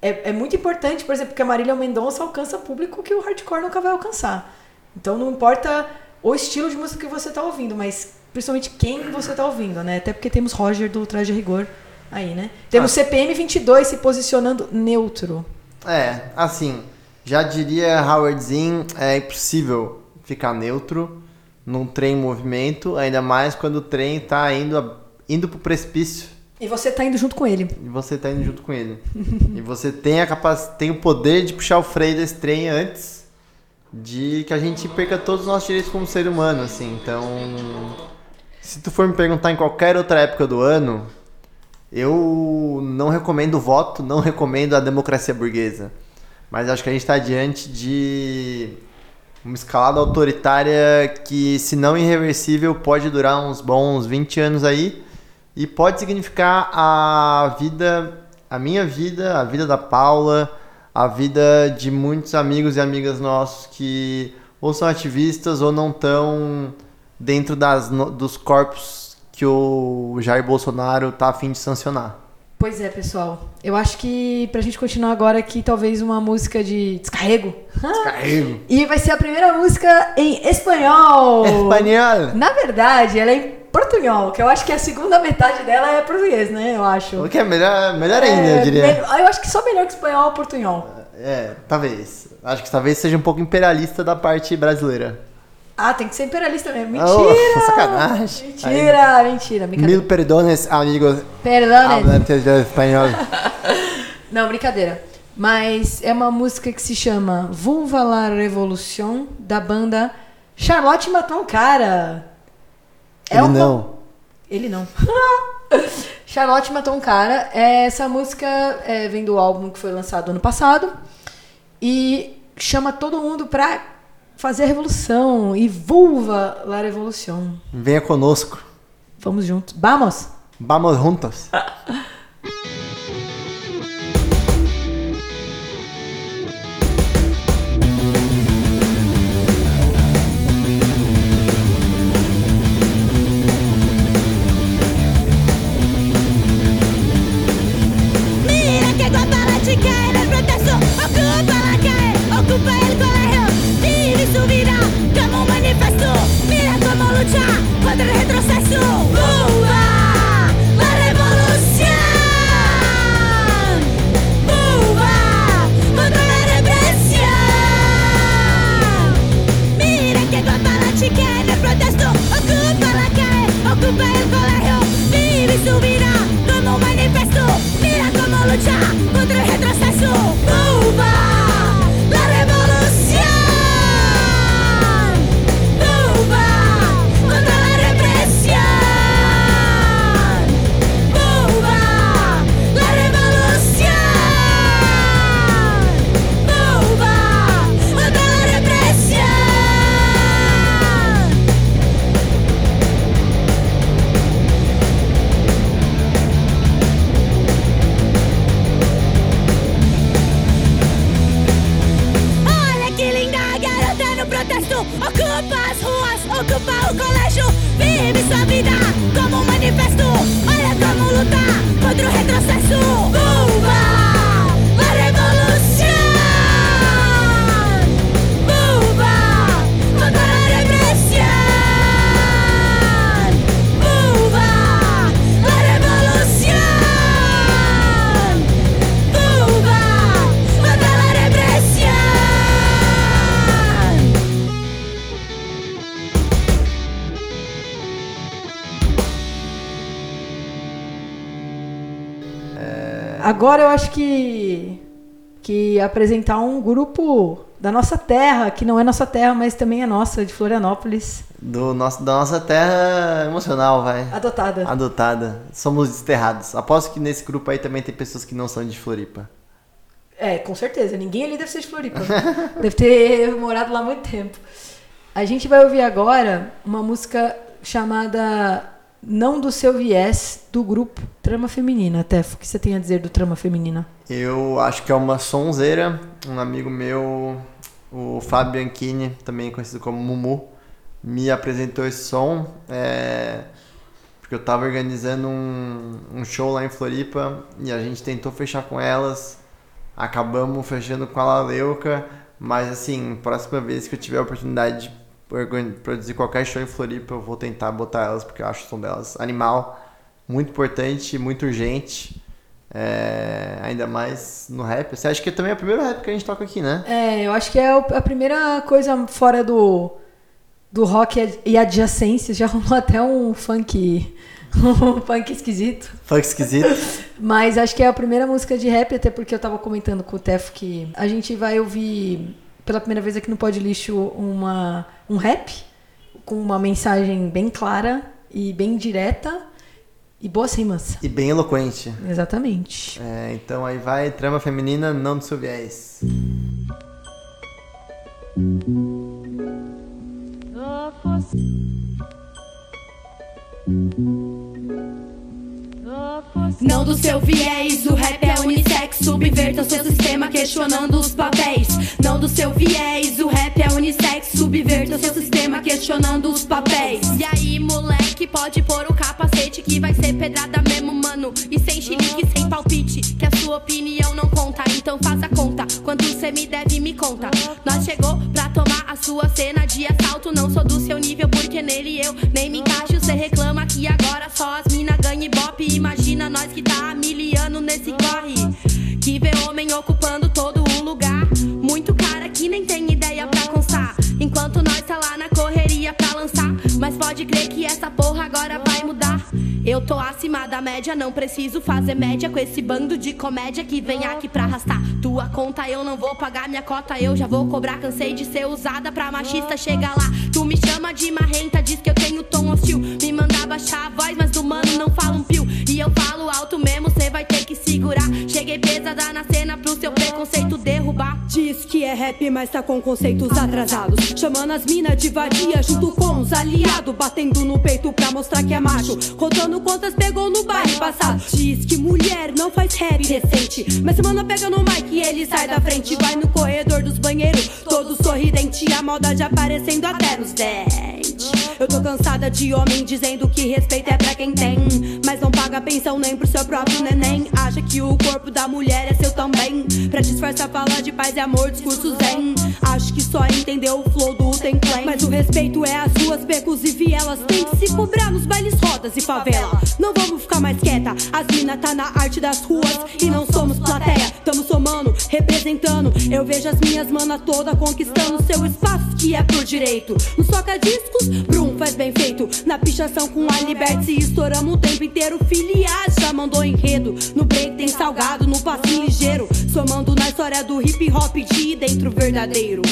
é, é muito importante, por exemplo, que a Marília Mendonça alcança público que o hardcore nunca vai alcançar. Então não importa o estilo de música que você tá ouvindo, mas principalmente quem você tá ouvindo, né? Até porque temos Roger do Traje Rigor aí, né? Temos CPM 22 se posicionando neutro.
É, assim, já diria Howard Zinn, é impossível ficar neutro num trem em movimento, ainda mais quando o trem tá indo, a- indo pro precipício
E você tá indo junto com ele.
e você tá indo junto com ele. [LAUGHS] e você tem a capac... tem o poder de puxar o freio desse trem antes de que a gente perca todos os nossos direitos como ser humano, assim. Então, Se tu for me perguntar em qualquer outra época do ano, eu não recomendo o voto, não recomendo a democracia burguesa. Mas acho que a gente está diante de uma escalada autoritária que, se não irreversível, pode durar uns bons 20 anos aí e pode significar a vida, a minha vida, a vida da Paula, a vida de muitos amigos e amigas nossos que ou são ativistas ou não estão dentro das, dos corpos que o Jair Bolsonaro tá a fim de sancionar.
Pois é, pessoal. Eu acho que pra gente continuar agora aqui, talvez uma música de descarrego.
Carrego! [LAUGHS]
E vai ser a primeira música em espanhol.
Espanhol!
Na verdade, ela é em portunhol, que eu acho que a segunda metade dela é português, né? Eu acho.
O que é melhor, melhor ainda,
É,
eu diria.
me- Eu acho que só melhor que espanhol é portunhol.
É, talvez. Acho que talvez seja um pouco imperialista da parte brasileira.
Ah, tem que ser imperialista mesmo. Mentira!
Oh, sacanagem.
Mentira, mentira. Brincadeira.
Mil perdones, amigos
Perdão,
hablantes de espanhol. [LAUGHS]
Não, brincadeira. Mas é uma música que se chama Vulva la Revolution, da banda Charlotte Matou um Cara.
Ele
uma-
não. [LAUGHS]
Ele não. [LAUGHS] Charlotte Matou um Cara. É, Essa música é, vem do álbum que foi lançado ano passado. E chama todo mundo pra fazer a revolução. E Vulva la Revolution.
Venha conosco.
Vamos juntos. Vamos!
Vamos juntos. [LAUGHS]
Agora eu acho que que apresentar um grupo da nossa terra, que não é nossa terra, mas também é nossa, de Florianópolis,
Do nosso, da nossa terra emocional, vai.
adotada.
Adotada. Somos desterrados. Aposto que nesse grupo aí também tem pessoas que não são de Floripa.
É, com certeza. Ninguém ali deve ser de Floripa. [LAUGHS] deve ter morado lá muito tempo. A gente vai ouvir agora uma música chamada Não do Seu Viés, do grupo Trama Feminina. Tefo, o que você tem a dizer do Trama Feminina?
Eu acho que é uma sonzeira. Um amigo meu, o Fábio Bianchini, também conhecido como Mumu, me apresentou esse som. é, porque eu tava organizando um, um show lá em Floripa e a gente tentou fechar com elas. Acabamos fechando com a Laleuca. Mas assim, próxima vez que eu tiver a oportunidade produzir qualquer show em Floripa, eu vou tentar botar elas, porque eu acho o som delas animal, muito importante, muito urgente. É, ainda mais no rap. Você acha que também é o primeiro rap que a gente toca aqui, né?
É, eu acho que é a primeira coisa fora do, do rock e adjacências. Já rolou até um funk, [LAUGHS] um funk esquisito.
Funk esquisito. [LAUGHS]
Mas acho que é a primeira música de rap, até porque eu tava comentando com o Tef que a gente vai ouvir pela primeira vez aqui no Pod Lixo uma, um rap com uma mensagem bem clara e bem direta e boas rimas.
E bem eloquente.
Exatamente.
É, então aí vai, trama feminina, não do seu viés.
Não do seu viés, o rap é unissex. Subverta o seu sistema questionando os papéis. Não do seu viés, o rap é unissex. Subverta o seu sistema questionando os papéis. E aí, moleque, pode pôr o capacete que vai ser pedrada mesmo, mano. E sem chilique, sem palpite. Que a sua opinião não conta, então faz a conta. Quanto cê me deve, me conta. Nós chegou pra tomar a sua cena de assalto. Não sou do seu nível, porque nele eu nem me encaixo. Cê reclama que agora só as mina ganha ibope. Imagina nós que tá há nesse corre. Que vê homem ocupando todo o lugar. Muito cara que nem tem ideia pra constar. Enquanto nós tá lá na correria pra lançar. Mas pode crer que essa porra agora vai. Eu tô acima da média, não preciso fazer média com esse bando de comédia que vem aqui pra arrastar. Tua conta eu não vou pagar, minha cota eu já vou cobrar. Cansei de ser usada pra machista, chega lá. Tu me chama de marrenta, diz que eu tenho tom hostil. Me manda baixar a voz, mas do mano não fala um pio. E eu falo alto mesmo, cê vai ter que segurar. Cheguei pesada na cena pro seu preconceito derrubar.
Diz que é rap, mas tá com conceitos atrasados. Chamando as minas de vadia junto com os aliados. Batendo no peito pra mostrar que é macho. Contando quantas pegou no baile passado. Diz que mulher não faz rap decente. Mas semana pega no mic e ele sai da frente. Vai no corredor dos banheiros, todo sorridente. A maldade aparecendo até nos dentes. Eu tô cansada de homem dizendo que respeito é pra quem tem. Mas não paga pensão nem pro seu próprio neném. Acha que o corpo da mulher é seu também. Pra disfarçar, fala de paz e amor, discurso zen. Acho que só entendeu o flow do Tem Clan. Mas o respeito é as ruas, becos e vielas. Tem que se cobrar nos bailes, rodas e favela. Não vamos ficar mais quieta. As mina tá na arte das ruas e não somos plateia. Tamo somando, representando. Eu vejo as minhas manas toda conquistando seu espaço que é por direito. No soca discos, Brum faz bem feito. Na pichação com a Liberte estouramos o tempo inteiro. Filiais já mandou enredo. No break tem salgado, no passinho ligeiro. Somando na história do hip hop de dentro verdadeiro.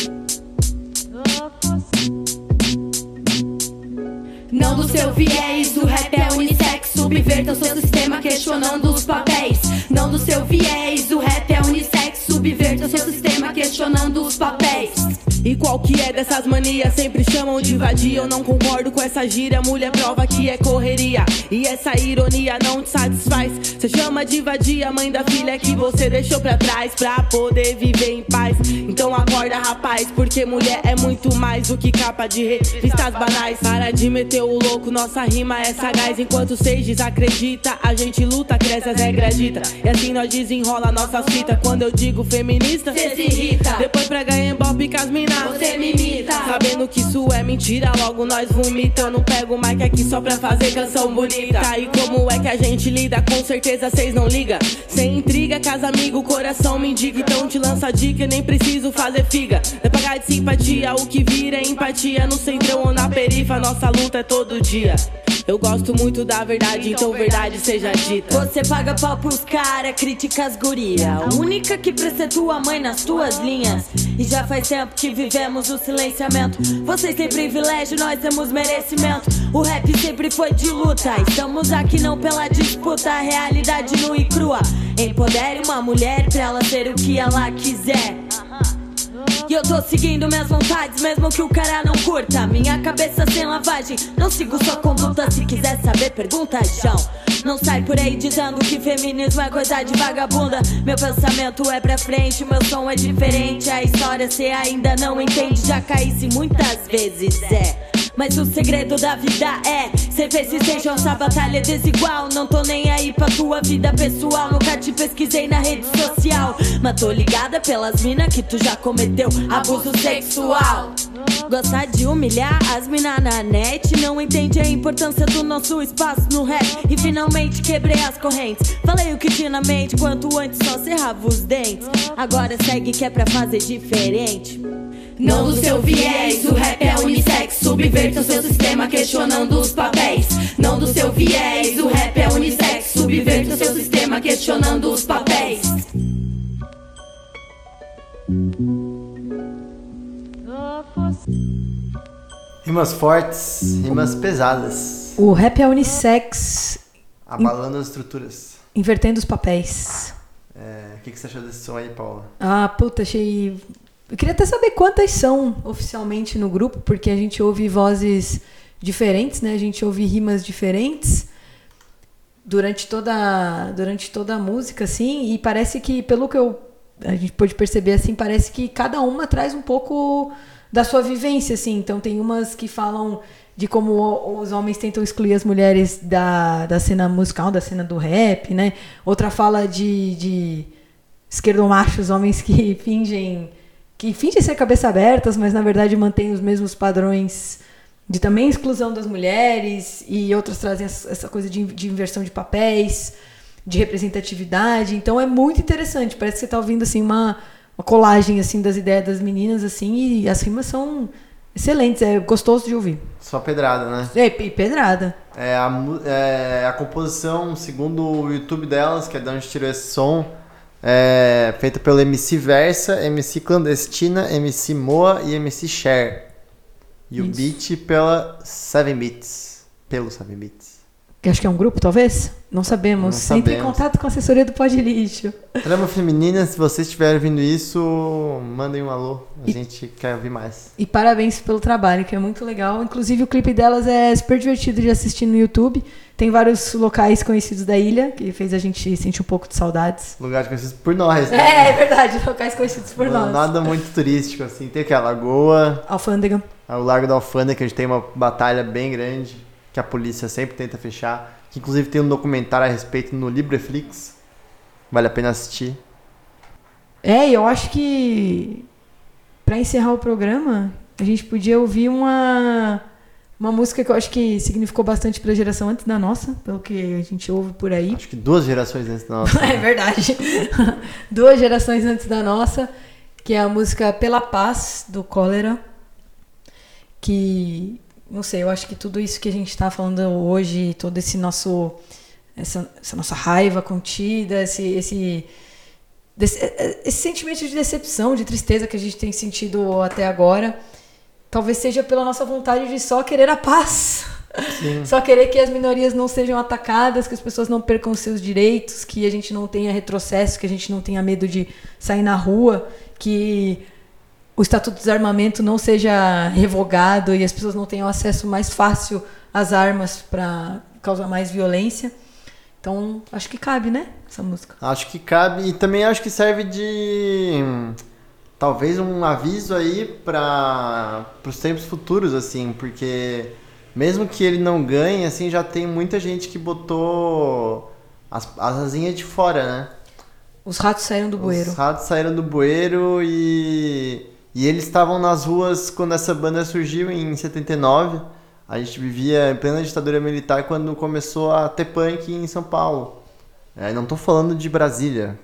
Não do seu viés, o rap é unissex. Subverta o seu sistema questionando os papéis. Não do seu viés, o rap é unissex. Subverta o seu sistema questionando os papéis.
E qual que é dessas manias? Sempre chamam de vadia. Eu não concordo com essa gíria. Mulher prova que é correria. E essa ironia não te satisfaz. Você chama de vadia, mãe da filha que você deixou pra trás pra poder viver em paz. Então acorda, rapaz, porque mulher é muito mais do que capa de revistas banais. Para de meter o louco, nossa rima é sagaz. Enquanto cês desacredita, a gente luta, cresce as regras dita. E assim nós desenrola nossas fitas. Quando eu digo feminista,
Cê se irrita.
depois pra ganhar bop com as mina.
Você me imita.
Sabendo que isso é mentira, logo nós vomita. Eu não pego o mic aqui só pra fazer canção bonita. E como é que a gente lida? Com certeza cês não liga. Sem intriga, casa amigo, coração me indica. Então te lança dica, nem preciso fazer figa. É pagar de simpatia, o que vira é empatia. No centrão ou na perifa, nossa luta é todo dia. Eu gosto muito da verdade, então verdade seja dita.
Você paga pau pros cara, critica as guria. A única que presta é tua mãe nas tuas linhas. E já faz tempo que vivemos o silenciamento. Vocês têm privilégio, nós temos merecimento. O rap sempre foi de luta. Estamos aqui não pela disputa, a realidade nua e crua. Empodere uma mulher pra ela ser o que ela quiser. Eu tô seguindo minhas vontades, mesmo que o cara não curta. Minha cabeça sem lavagem, não sigo sua conduta. Se quiser saber, pergunta João. Não sai por aí dizendo que feminismo é coisa de vagabunda. Meu pensamento é pra frente, meu som é diferente. A história cê ainda não entende, já caísse muitas vezes, é. Mas o segredo da vida é ser persistente, nossa batalha desigual. Não tô nem aí pra tua vida pessoal. Nunca te pesquisei na rede social. Mas tô ligada pelas minas que tu já cometeu abuso sexual. Gostar de humilhar as minas na net. Não entende a importância do nosso espaço no rap. E finalmente quebrei as correntes. Falei o que tinha na mente, quanto antes só cerrava os dentes. Agora segue que é pra fazer diferente.
Não do seu viés, o rap é unissex. Subverta o seu sistema questionando os papéis. Não do seu viés, o rap é unissex. Subverta o seu sistema questionando os papéis.
Rimas fortes, rimas pesadas.
O rap é unissex,
Abalando as estruturas.
invertendo os papéis.
É, O que, que você achou desse som aí, Paula?
Ah, puta, achei. Eu queria até saber quantas são oficialmente no grupo, porque a gente ouve vozes diferentes, né? A gente ouve rimas diferentes durante toda, durante toda a música, assim, e parece que, pelo que eu, a gente pôde perceber, assim, parece que cada uma traz um pouco da sua vivência, assim. Então tem umas que falam de como os homens tentam excluir as mulheres da, da cena musical, da cena do rap, né? Outra fala de, de esquerdomachos, homens que [LAUGHS] fingem que fingem ser cabeça abertas, mas na verdade mantêm os mesmos padrões de também exclusão das mulheres e outras trazem essa coisa de, de inversão de papéis, de representatividade. Então é muito interessante. Parece que você está ouvindo assim uma, uma colagem assim das ideias das meninas assim e as rimas são excelentes. É gostoso de ouvir.
Só pedrada, né?
É, e pedrada.
É, a, é, a composição, segundo o YouTube delas, que é de onde tirou esse som, é feita pelo MC Versa, MC Clandestina, MC Moa e MC Share. E o
Isso.
beat pela 7 Beats. Pelo 7 Beats.
Que acho que é um grupo, talvez? Não sabemos.
Não
Entre em
sabemos.
contato com a assessoria do Pode Lixo.
Trama Feminina, se vocês estiverem ouvindo isso, mandem um alô. A
E-
gente quer ouvir mais.
E parabéns pelo trabalho, que é muito legal. Inclusive, o clipe delas é super divertido de assistir no YouTube. Tem vários locais conhecidos da ilha, que fez a gente sentir um pouco de saudades.
Lugares conhecidos por nós. né?
É, é verdade, locais conhecidos por
Não-
nós.
Nada muito turístico, assim. Tem aqui a Lagoa,
Alfândega.
o Largo da Alfândega, que a gente tem uma batalha bem grande, que a polícia sempre tenta fechar. Que inclusive tem um documentário a respeito no Libreflix. Vale a pena assistir.
É, eu acho que pra encerrar o programa, a gente podia ouvir uma uma música que eu acho que significou bastante pra geração antes da nossa, pelo que a gente ouve por aí.
Acho que duas gerações antes da nossa. [LAUGHS]
É verdade. [LAUGHS] Duas gerações antes da nossa, que é a música Pela Paz, do Cólera. Que, não sei, eu acho que tudo isso que a gente está falando hoje, todo esse nosso. Essa, essa nossa raiva contida, esse, esse, desse- esse sentimento de decepção, de tristeza que a gente tem sentido até agora, talvez seja pela nossa vontade de só querer a paz.
Sim.
Só querer que as minorias não sejam atacadas, que as pessoas não percam seus direitos, que a gente não tenha retrocesso, que a gente não tenha medo de sair na rua, que o Estatuto do Desarmamento não seja revogado e as pessoas não tenham acesso mais fácil às armas para causar mais violência. Então, acho que cabe, né? Essa música.
Acho que cabe e também acho que serve de talvez um aviso aí para os tempos futuros assim, porque mesmo que ele não ganhe, assim já tem muita gente que botou as, as asinhas de fora, né?
Os ratos saíram do bueiro.
Os ratos saíram do bueiro e, e eles estavam nas ruas quando essa banda surgiu em 79. A gente vivia em plena ditadura militar quando começou a ter punk em São Paulo. É, não tô falando de Brasília,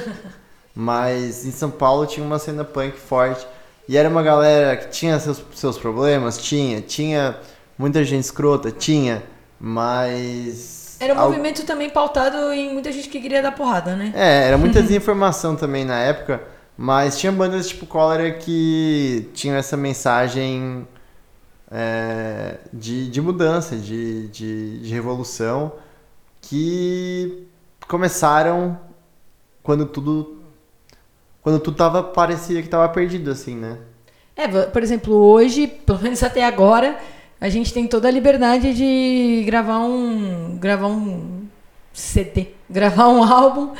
[LAUGHS] mas em São Paulo tinha uma cena punk forte. E era uma galera que tinha seus, seus problemas, tinha, tinha muita gente escrota, tinha, mas.
Era um movimento também pautado em muita gente que queria dar porrada, né?
é, era muita [LAUGHS] desinformação também na época, mas tinha bandas tipo Cólera que tinham essa mensagem é, de, de mudança, de, de, de revolução, que começaram quando tudo quando tudo tava, parecia que tava perdido, assim, né?
É, por exemplo, hoje, [LAUGHS] pelo menos até agora, a gente tem toda a liberdade de gravar um gravar um CD, [LAUGHS] gravar um álbum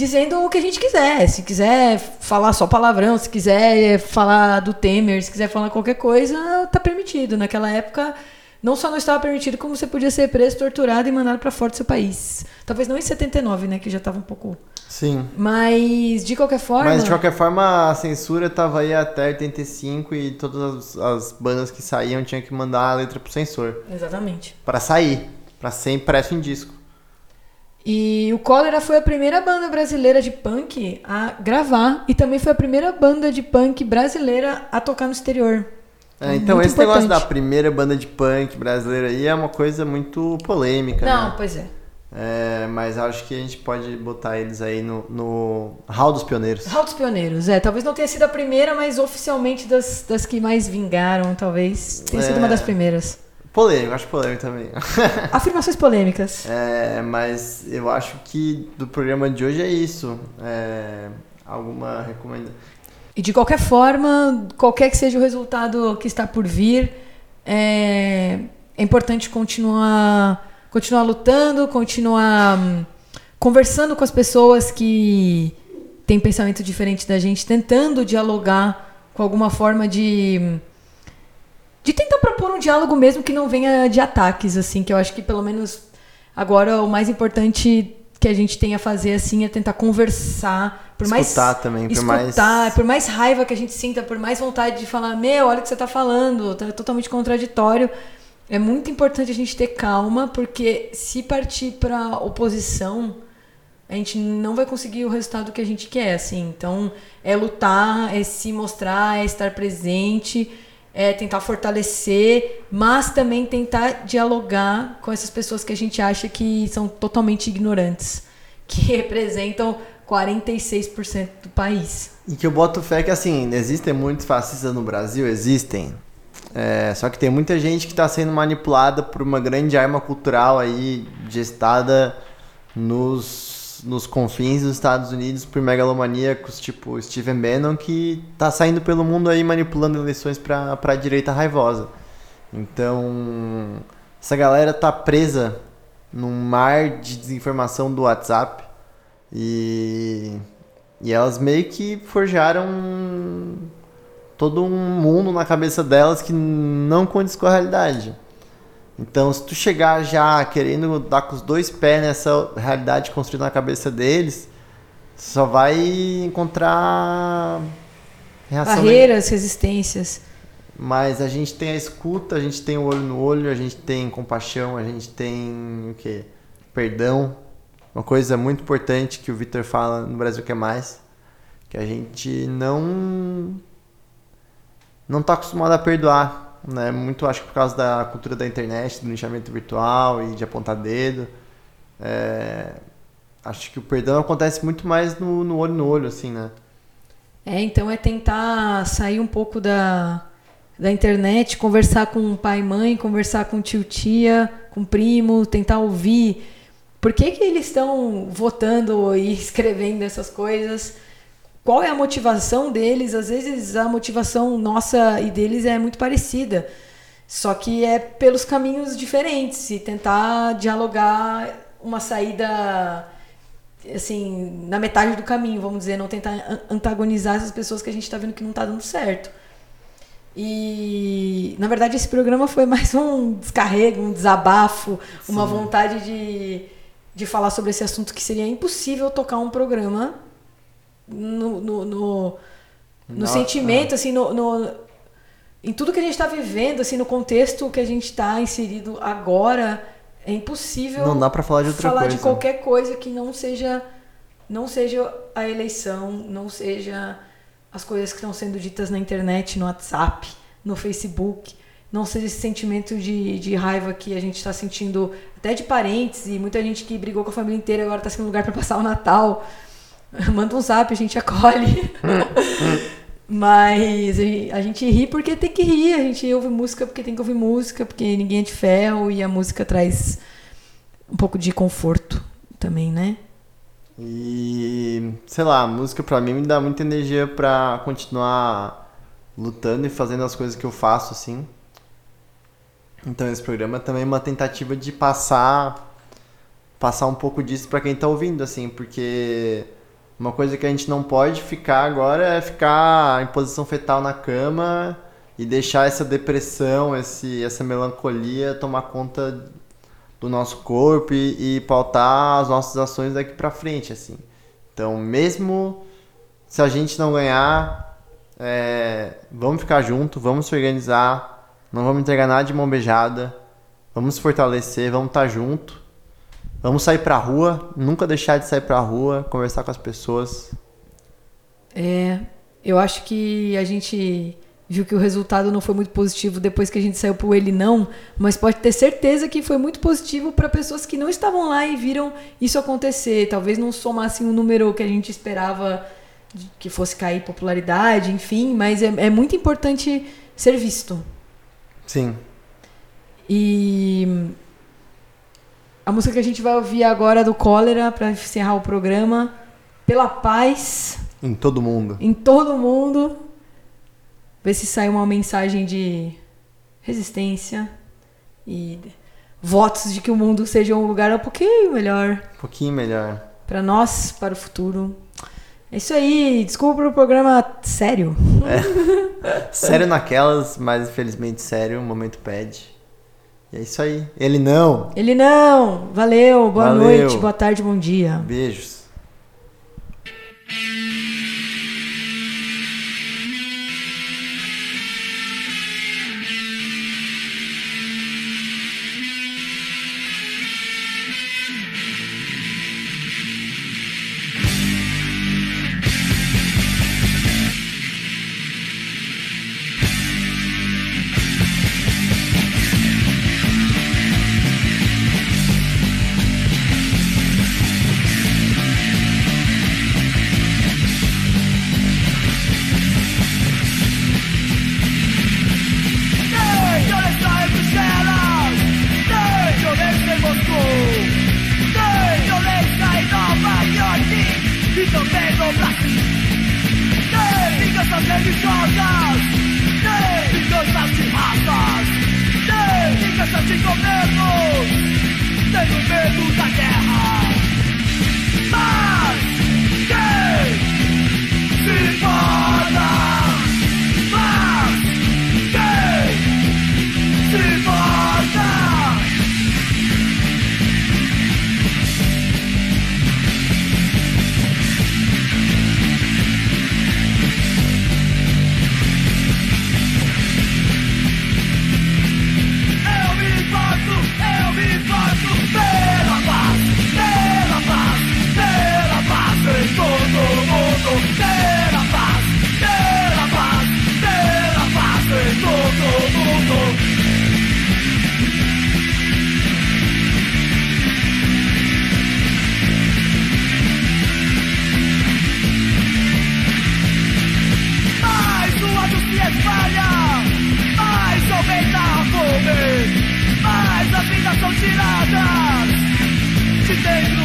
dizendo o que a gente quiser. Se quiser falar só palavrão, se quiser falar do Temer, se quiser falar qualquer coisa, tá permitido. Naquela época, não só não estava permitido, como você podia ser preso, torturado e mandado para fora do seu país. Talvez não em 79, né, que já tava um pouco
Sim.
mas, de qualquer forma.
Mas de qualquer forma, a censura tava aí até 85 e todas as, as bandas que saíam tinham que mandar a letra pro censor.
Exatamente.
Pra sair. Pra ser impresso em disco.
E o Cólera foi a primeira banda brasileira de punk a gravar e também foi a primeira banda de punk brasileira a tocar no exterior.
É, então,
Muito
esse negócio da
importante.
primeira banda de punk brasileira aí é uma coisa muito polêmica,
Não,
né?
pois é.
É, mas acho que a gente pode botar eles aí no, no Hall dos Pioneiros.
Hall dos Pioneiros, é. Talvez não tenha sido a primeira, mas oficialmente das, das que mais vingaram, talvez tenha sido
É.
uma das primeiras.
Polêmico, acho polêmico também. [LAUGHS]
Afirmações polêmicas.
É, mas eu acho que do programa de hoje é isso. É, alguma recomendação?
E de qualquer forma, qualquer que seja o resultado que está por vir, é, é importante continuar, continuar lutando, continuar hum, conversando com as pessoas que têm pensamento diferente da gente, tentando dialogar com alguma forma de hum, de tentar propor um diálogo mesmo que não venha de ataques, assim, que eu acho que pelo menos agora o mais importante que a gente tem a fazer assim é tentar conversar, por mais
Escutar também, por
escutar,
mais-
por mais raiva que a gente sinta, por mais vontade de falar, meu, olha o que você tá falando, tá totalmente contraditório. É muito importante a gente ter calma, porque se partir para oposição, a gente não vai conseguir o resultado que a gente quer, assim. Então, é lutar, é se mostrar, é estar presente, é tentar fortalecer, mas também tentar dialogar com essas pessoas que a gente acha que são totalmente ignorantes, que [LAUGHS] representam 46% do país.
E que eu boto fé que, assim, existem muitos fascistas no Brasil, existem. É, só que tem muita gente que está sendo manipulada por uma grande arma cultural aí, gestada nos, nos confins dos Estados Unidos por megalomaníacos tipo Steven Bannon, que tá saindo pelo mundo aí manipulando eleições para a direita raivosa. Então, essa galera tá presa num mar de desinformação do WhatsApp e, e elas meio que forjaram todo um mundo na cabeça delas que não condiz com a realidade. Então, se tu chegar já querendo dar com os dois pés nessa realidade construída na cabeça deles, só vai encontrar
Barreiras, resistências.
mas a gente tem a escuta, a gente tem o olho no olho, a gente tem compaixão, a gente tem o quê? Perdão. Uma coisa muito importante que o Victor fala no Brasil que é mais, que a gente não não tá acostumado a perdoar, né? Muito acho que por causa da cultura da internet, do linchamento virtual e de apontar dedo. É, acho que o perdão acontece muito mais no, no olho no olho, assim, né?
É, então é tentar sair um pouco da, da internet, conversar com pai e mãe, conversar com tio tia, com primo, tentar ouvir por que, que eles estão votando e [LAUGHS] escrevendo essas coisas, qual é a motivação deles, às vezes a motivação nossa e deles é muito parecida, só que é pelos caminhos diferentes. E tentar dialogar uma saída assim, na metade do caminho, vamos dizer, não tentar an- antagonizar essas pessoas que a gente está vendo que não está dando certo. E, na verdade, esse programa foi mais um descarrego, um desabafo, uma vontade de, de falar sobre esse assunto que seria impossível tocar um programa no, no, no, no sentimento, assim, no, no- em tudo que a gente está vivendo, assim, no contexto que a gente está inserido agora, é impossível
Não dá pra falar de outra
falar
coisa.
de qualquer coisa que não seja não seja a eleição, não seja as coisas que estão sendo ditas na internet, no WhatsApp, no Facebook, não seja esse sentimento de, de raiva que a gente está sentindo até de parentes e muita gente que brigou com a família inteira agora está sem lugar para passar o Natal. [LAUGHS] Manda um zap, a gente acolhe. [LAUGHS] Mas a gente ri porque tem que rir, a gente ouve música porque tem que ouvir música, porque ninguém é de ferro e a música traz um pouco de conforto também, né?
E sei lá, a música pra mim me dá muita energia pra continuar lutando e fazendo as coisas que eu faço assim. Então esse programa também é uma tentativa de passar passar um pouco disso pra quem tá ouvindo assim, porque uma coisa que a gente não pode ficar agora é ficar em posição fetal na cama e deixar essa depressão, esse, essa melancolia tomar conta do nosso corpo e, e pautar as nossas ações daqui pra frente, assim. Então, mesmo se a gente não ganhar, é, vamos ficar junto, vamos se organizar, não vamos entregar nada de mão beijada, vamos se fortalecer, vamos estar junto, vamos sair pra rua, nunca deixar de sair pra rua, conversar com as pessoas.
É, eu acho que a gente viu que o resultado não foi muito positivo depois que a gente saiu pro ele não, mas pode ter certeza que foi muito positivo para pessoas que não estavam lá e viram isso acontecer. Talvez não somassem o número que a gente esperava que fosse cair popularidade, enfim, mas é, é muito importante ser visto.
Sim.
E a música que a gente vai ouvir agora é do Cólera para encerrar o programa, Pela Paz
Em todo mundo.
em todo mundo. Ver se sai uma mensagem de resistência e votos de que o mundo seja um lugar um pouquinho melhor
Um pouquinho melhor.
para nós, para o futuro. É isso aí. Desculpa pelo programa sério. [LAUGHS]
Sério naquelas, mas infelizmente sério, o momento pede. E é isso aí. Ele não.
Ele não. Valeu. Boa
Valeu.
noite, boa tarde, bom dia.
Beijos.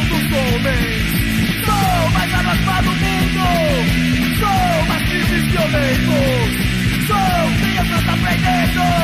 dos homens. Sou mais arrasado do mundo. Sou mais livre e violento. Sou crianças aprendendo.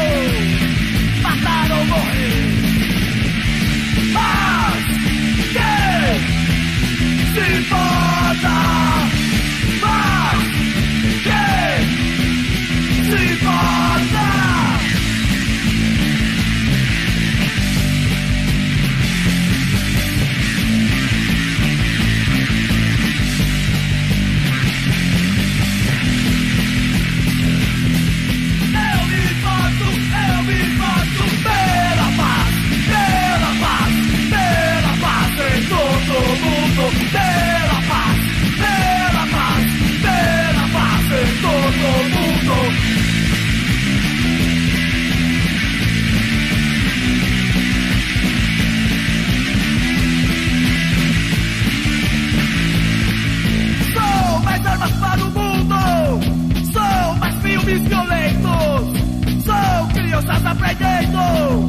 vai deitou,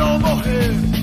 ou morrer.